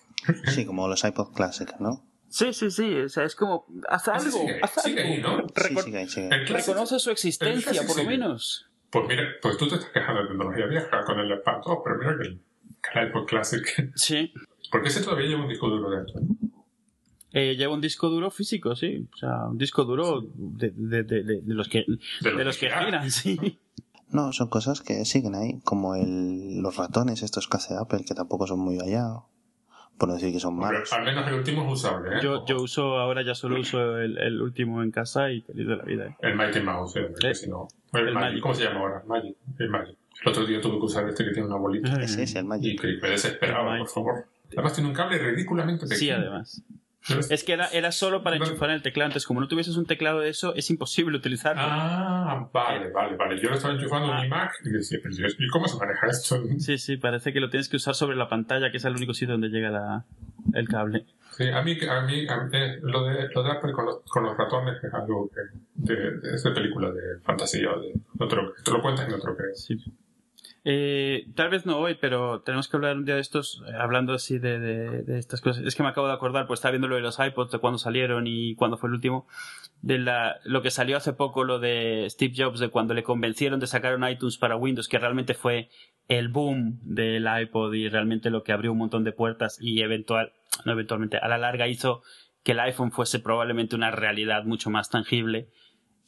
Sí, como los iPod Classic, ¿no? Sí, sí, sí. O sea, es como, haz algo, sigue- haz sigue algo. ahí, ¿no? Sí, Recon- sigue ahí, sigue clásico- reconoce su existencia, por lo sigue. menos. Pues mira, pues tú te estás quejando de tecnología vieja con el iPad 2, pero mira que el, que el iPod Classic. Sí. Porque ese todavía lleva un disco duro dentro. Eh, lleva un disco duro físico, sí. O sea, un disco duro de, de, de, de- de los que, De de los que giran, sí. [LAUGHS] No, son cosas que siguen ahí, como el, los ratones estos que hace Apple, que tampoco son muy allá, por no decir que son Pero malos. al menos el último es usable, ¿eh? Yo, yo uso, ahora ya solo uso el, el último en casa y feliz de la vida. ¿eh? El Mighty Mouse, ¿eh? Eh, si no... El, el Magic. Magic. ¿Cómo se llama ahora? Magic. El Magic. El otro día tuve que usar este que tiene una bolita. Ese es el Y Magic. que me desesperaba, por favor. Además tiene un cable ridículamente pequeño. Sí, además. ¿No es? Que era, era solo para enchufar el teclado. Entonces, como no tuvieses un teclado de eso, es imposible utilizarlo. Ah, vale, vale, vale. Yo lo estaba enchufando en mi Mac y decía, pero ¿y cómo se maneja esto? Sí, sí, parece que lo tienes que usar sobre la pantalla, que es el único sitio donde llega la, el cable. Sí, a mí, a mí, a mí, eh, lo, de, lo de Apple con los, con los ratones es algo que, de, de, película de fantasía o de, no te lo, te lo cuentas y no te lo crees. Sí. Eh, tal vez no hoy, pero tenemos que hablar un día de estos, eh, hablando así de, de, estas cosas. Es que me acabo de acordar, pues estaba viendo lo de los iPods, de cuándo salieron y cuándo fue el último, de la, lo que salió hace poco, lo de Steve Jobs, de cuando le convencieron de sacar un iTunes para Windows, que realmente fue el boom del iPod y realmente lo que abrió un montón de puertas y eventual, no eventualmente, a la larga hizo que el iPhone fuese probablemente una realidad mucho más tangible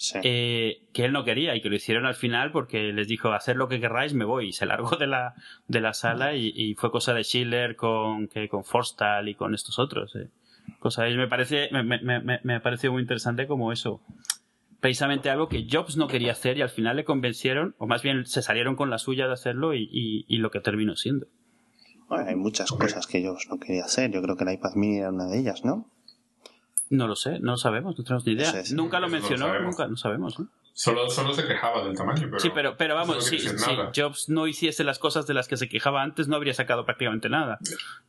Sí. eh, que él no quería y que lo hicieron al final porque les dijo hacer lo que querráis me voy y se largó de la, de la sala y, y fue cosa de Schiller con, que, con Forstal y con estos otros eh. cosa y me parece me, me, me, me ha parecido muy interesante como eso precisamente algo que Jobs no quería hacer y al final le convencieron o más bien se salieron con la suya de hacerlo y, y, y lo que terminó siendo Bueno, hay muchas cosas que yo no quería hacer. Yo creo que el iPad mini era una de ellas, ¿no? No lo sé no lo sabemos no tenemos ni idea nunca lo Eso no lo mencionó nunca no sabemos ¿no? Solo, solo se quejaba del tamaño, pero... Sí, pero, pero vamos, no si. Jobs no hiciese las cosas de las que se quejaba antes, no habría sacado prácticamente nada.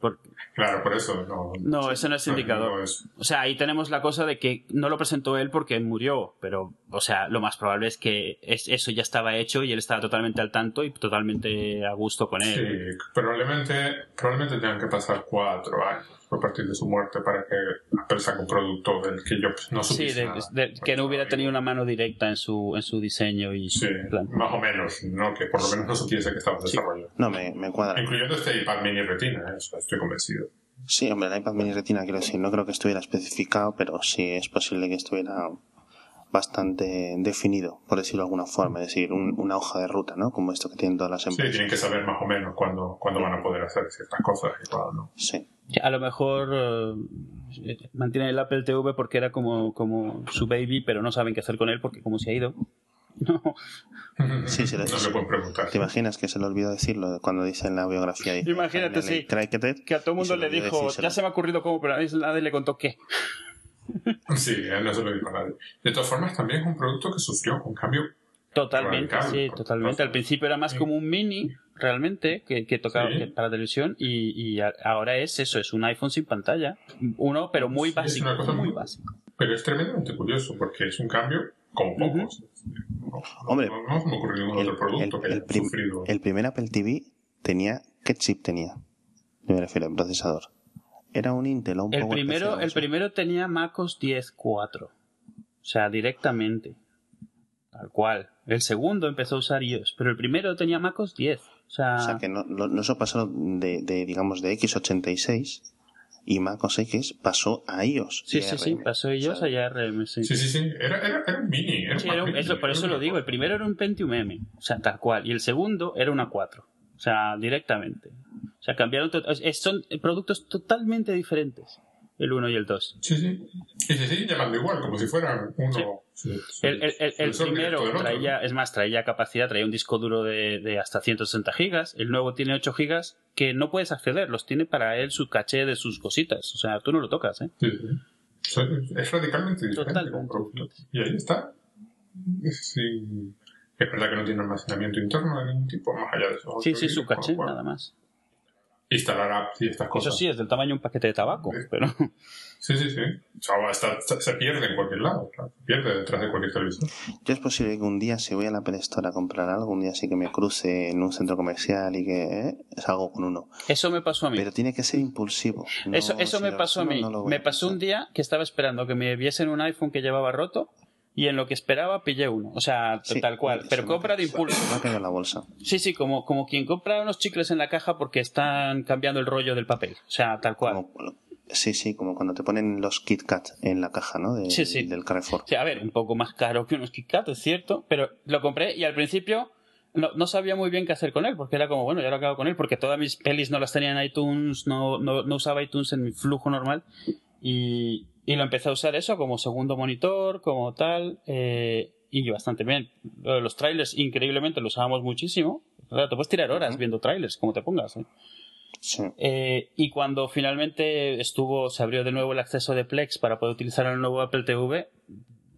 Por- Claro, por eso no... no, eso no es indicador. no es- O sea, ahí tenemos la cosa de que no lo presentó él porque murió, pero, o sea, lo más probable es que es- eso ya estaba hecho y él estaba totalmente al tanto y totalmente a gusto con él. Sí, probablemente, probablemente tengan que pasar cuatro años a partir de su muerte para que Apple saque un producto del que yo pues, no Sí, supiese de- nada. de- que no hubiera tenido una mano directa en su, en su diseño y Sí, su plan. más o menos, ¿no? Que por lo menos no supiese que estaba en desarrollo. No, me, me cuadra. Incluyendo este iPad mini retina, ¿eh? Eso estoy convencido. Sí, hombre, el iPad mini retina, quiero decir, no creo que estuviera especificado, pero sí es posible que estuviera bastante definido, por decirlo de alguna forma, es decir, un- una hoja de ruta, ¿no? Como esto que tienen todas las Sí, empresas. tienen que saber más o menos cuándo, cuándo van a poder hacer ciertas cosas y cuándo no. Sí. A lo mejor eh, mantienen el Apple TV porque era como, como su baby, pero no saben qué hacer con él porque como se ha ido. [LAUGHS] No. Sí, sí, no sí. le pueden preguntar. ¿Te imaginas que se le olvidó decirlo cuando dice en la biografía? Dice, Imagínate, "Finally sí. cracked it", Que a todo el y se mundo le dijo, decírselo. ya se me ha ocurrido cómo, pero a nadie le contó qué. Sí, él no se lo dijo a nadie. De todas formas, también es un producto que sufrió un cambio. Totalmente, Radical, sí, totalmente. Al principio era más Sí. como un mini, realmente, que, que tocaba Sí. para televisión y, ahora es eso, es un iPhone sin pantalla. Uno, pero muy Sí, es básico, una cosa muy muy- básico. Pero es tremendamente curioso porque es un cambio como pocos. No- Hombre, no, no se me ocurre ningún El, otro producto el- que el haya prim- sufrido. el primer Apple TV tenía... ¿Qué chip tenía? Me refiero al procesador. Era un Intel un El poco primero, especial, el primero tenía MacOS 10.4. O sea, directamente. Tal cual. El segundo empezó a usar iOS, pero el primero tenía MacOS 10. O sea, O sea, que no, no, no se pasó de, de, digamos, de X86 y Mac OS X pasó a iOS. sí, sí, sí, pasó iOS O sea, a ARM, sí. Sí, sí, sí. Era, era, era un mini. Era Sí, era un- eso- por eso lo digo. El primero era un Pentium M, o sea, tal cual. Y el segundo era una 4. O sea, directamente. O sea, cambiaron. Son productos totalmente diferentes. El 1 y el 2. Sí, sí. Y se siguen llamando igual, como si fueran uno. sí, sí, El, el- el- el sucesor primero traía, es más, traía capacidad, traía un disco duro de, de hasta 160 gigas. El nuevo tiene 8 gigas que no puedes acceder, los tiene para él su caché de sus cositas. O sea, tú no lo tocas, ¿eh? Sí, sí. Es radicalmente diferente Totalmente. Y ahí está. Sí. Es verdad que no tiene almacenamiento interno de ningún tipo, más allá de eso. Sí, sí, su caché, nada más. Instalar apps y estas Eso cosas. sí, es del tamaño de un paquete de tabaco, pero Sí, sí, sí. O sea, está- está- se pierde en cualquier lado. claro. Se pierde detrás de cualquier televisor. Yo es posible que un día, si voy a la Apple Store a comprar algo, un día sí que me cruce en un centro comercial y que eh, salgo con uno. eso me pasó a mí. Pero tiene que ser impulsivo. No, eso eso si me pasó a mí. no me a pasó un día que estaba esperando que me viesen un iPhone que llevaba roto y en lo que esperaba pillé uno. O sea, Sí, tal cual. Pero compra de impulso. se me ha caído la bolsa. Sí, sí, como, como quien compra unos chicles en la caja porque están cambiando el rollo del papel. O sea, tal cual. Como- sí, sí, como cuando te ponen los Kit Kat en la caja, ¿no? De- Sí, sí. Del Carrefour. Sí, a ver, un poco más caro que unos Kit Kat, es cierto, pero lo compré y al principio no, no sabía muy bien qué hacer con él, porque era como, bueno, ya lo acabo con él, porque todas mis pelis no las tenía en iTunes, no, no, no usaba iTunes en mi flujo normal y, y lo empecé a usar eso como segundo monitor, como tal, eh, y bastante bien. Los trailers, increíblemente, lo usábamos muchísimo. Claro, te puedes tirar horas viendo trailers, como te pongas. ¿eh? Sí. Eh, y cuando finalmente estuvo, se abrió de nuevo el acceso de Plex para poder utilizar el nuevo Apple TV,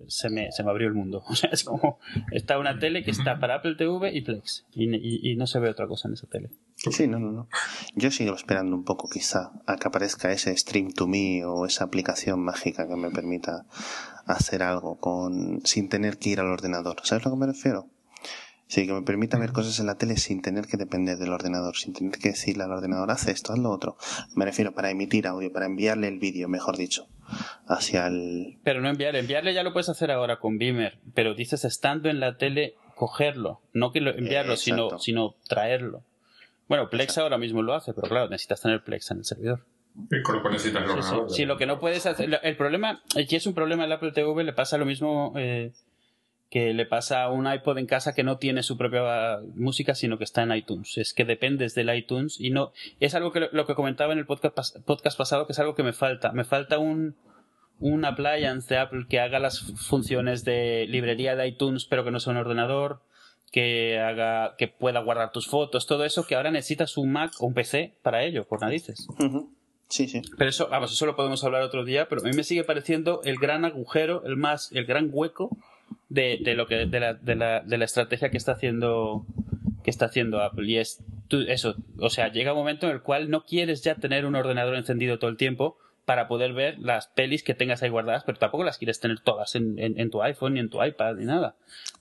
se me, se me abrió el mundo. [LAUGHS] O sea, es como, está una tele que está para Apple TV y Plex. Y, y- y no se ve otra cosa en esa tele. Sí, no, no, no. Yo sigo esperando un poco, quizá, a que aparezca ese Stream to Me o esa aplicación mágica que me permita hacer algo con sin tener que ir al ordenador. ¿Sabes a lo que me refiero? Sí, que me permita ver cosas en la tele sin tener que depender del ordenador, sin tener que decirle al ordenador, haz esto, haz lo otro. Me refiero para emitir audio, para enviarle el vídeo, mejor dicho, hacia el... Pero no enviarle. Enviarle ya lo puedes hacer ahora con Beamer. Pero dices estando en la tele, cogerlo. No que lo, enviarlo, Eh, sino, traerlo. Bueno, Plex ahora mismo lo hace, pero claro, necesitas tener Plex en el servidor. Y con lo necesitas Sí, sí. Sí, lo que no puedes hacer. El problema, y es un problema el Apple TV, le pasa lo mismo eh, que le pasa a un iPod en casa que no tiene su propia música, sino que está en iTunes. Es que dependes del iTunes y no. Es algo que lo, lo que comentaba en el podcast, podcast pasado, que es algo que me falta. Me falta un. Un appliance de Apple que haga las funciones de librería de iTunes, pero que no sea un ordenador, que haga, que pueda guardar tus fotos, todo eso, que ahora necesitas un Mac o un PC para ello, por narices. Sí, sí. Pero eso, vamos, eso lo podemos hablar otro día, pero a mí me sigue pareciendo el gran agujero, el más, el gran hueco de, de lo que, de la, de la, de la estrategia que está haciendo, que está haciendo Apple. Y es tú- eso, o sea, llega un momento en el cual no quieres ya tener un ordenador encendido todo el tiempo para poder ver las pelis que tengas ahí guardadas, pero tampoco las quieres tener todas en, en, en tu iPhone, ni en tu iPad, ni nada.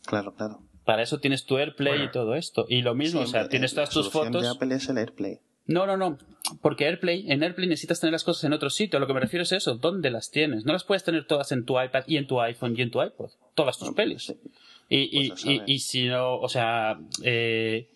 Claro, claro. Para eso tienes tu AirPlay Bueno. y todo esto. Y lo mismo, Sí, o sea, tienes eh, todas tus fotos. de Apple es el AirPlay. No, no, no. Porque AirPlay, en AirPlay necesitas tener las cosas en otro sitio. Lo que me refiero es eso. ¿Dónde las tienes? No las puedes tener todas en tu iPad y en tu iPhone y en tu iPod. Todas tus pelis. Y, y, Pues y, y si no, o sea, eh,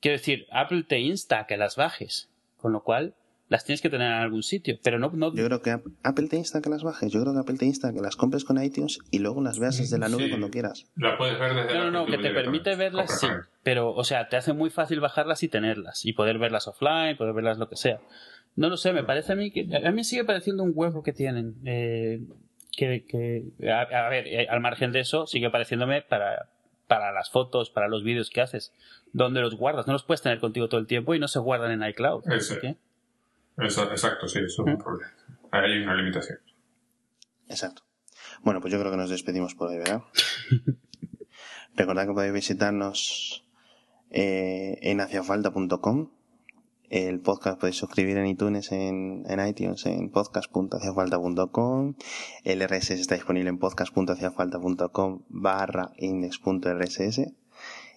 quiero decir, Apple te insta a que las bajes. Con lo cual, las tienes que tener en algún sitio. Pero no, no Yo creo que Ap- Apple te insta que las bajes. Yo creo que Apple te insta que las compres con iTunes y luego las veas desde la nube Sí. cuando quieras. La puedes ver desde No, no, la no, que te permite verlas, sí. Pero, o sea, te hace muy fácil bajarlas y tenerlas. Y poder verlas offline, poder verlas lo que sea. No lo sé, me parece a mí que. A mí sigue pareciendo un huevo que tienen. eh, que, que a, a ver, eh, al margen de eso, sigue pareciéndome para, para las fotos, para los vídeos que haces. ¿Dónde los guardas? No los puedes tener contigo todo el tiempo y no se guardan en iCloud. Ese. ¿Qué? Exacto, sí, eso es un problema. Ahí hay una limitación. Exacto. Bueno, pues yo creo que nos despedimos por hoy, ¿verdad? [LAUGHS] Recordad que podéis visitarnos eh, en haciafalta.com. El podcast podéis suscribir en iTunes, en, en iTunes, en podcast.haciafalta.com. El RSS está disponible en podcast.haciafalta.com barra index.rss.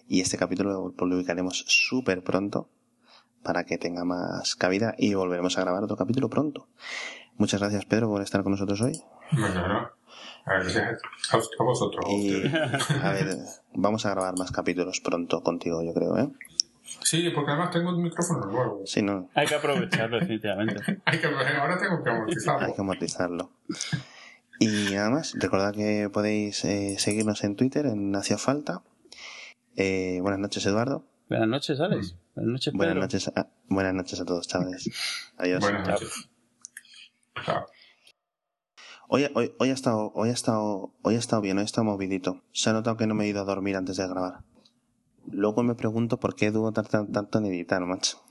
Y este capítulo lo publicaremos súper pronto para que tenga más cabida y volveremos a grabar otro capítulo pronto. Muchas gracias, Pedro, por estar con nosotros hoy. Bueno, no. A ver, a, vosotros. a Y, a ver, vamos a grabar más capítulos pronto contigo, yo creo, ¿eh? Sí, porque además tengo un micrófono nuevo. Sí, no, Hay que aprovecharlo, definitivamente. [LAUGHS] Hay que, ahora tengo que amortizarlo. hay que amortizarlo. Y nada más, recordad que podéis eh, seguirnos en Twitter, en Hacia Falta. Eh, buenas noches, Eduardo. Buenas noches, Alex. Buenas noches, Buenas noches, a, buenas noches a todos, chavales. Adiós. Buenas noches. Chao. Hoy, hoy, hoy ha estado, hoy ha estado, hoy ha estado bien, hoy ha estado movidito. Se ha notado que no me he ido a dormir antes de grabar. Luego me pregunto por qué tardar tanto en editar, macho.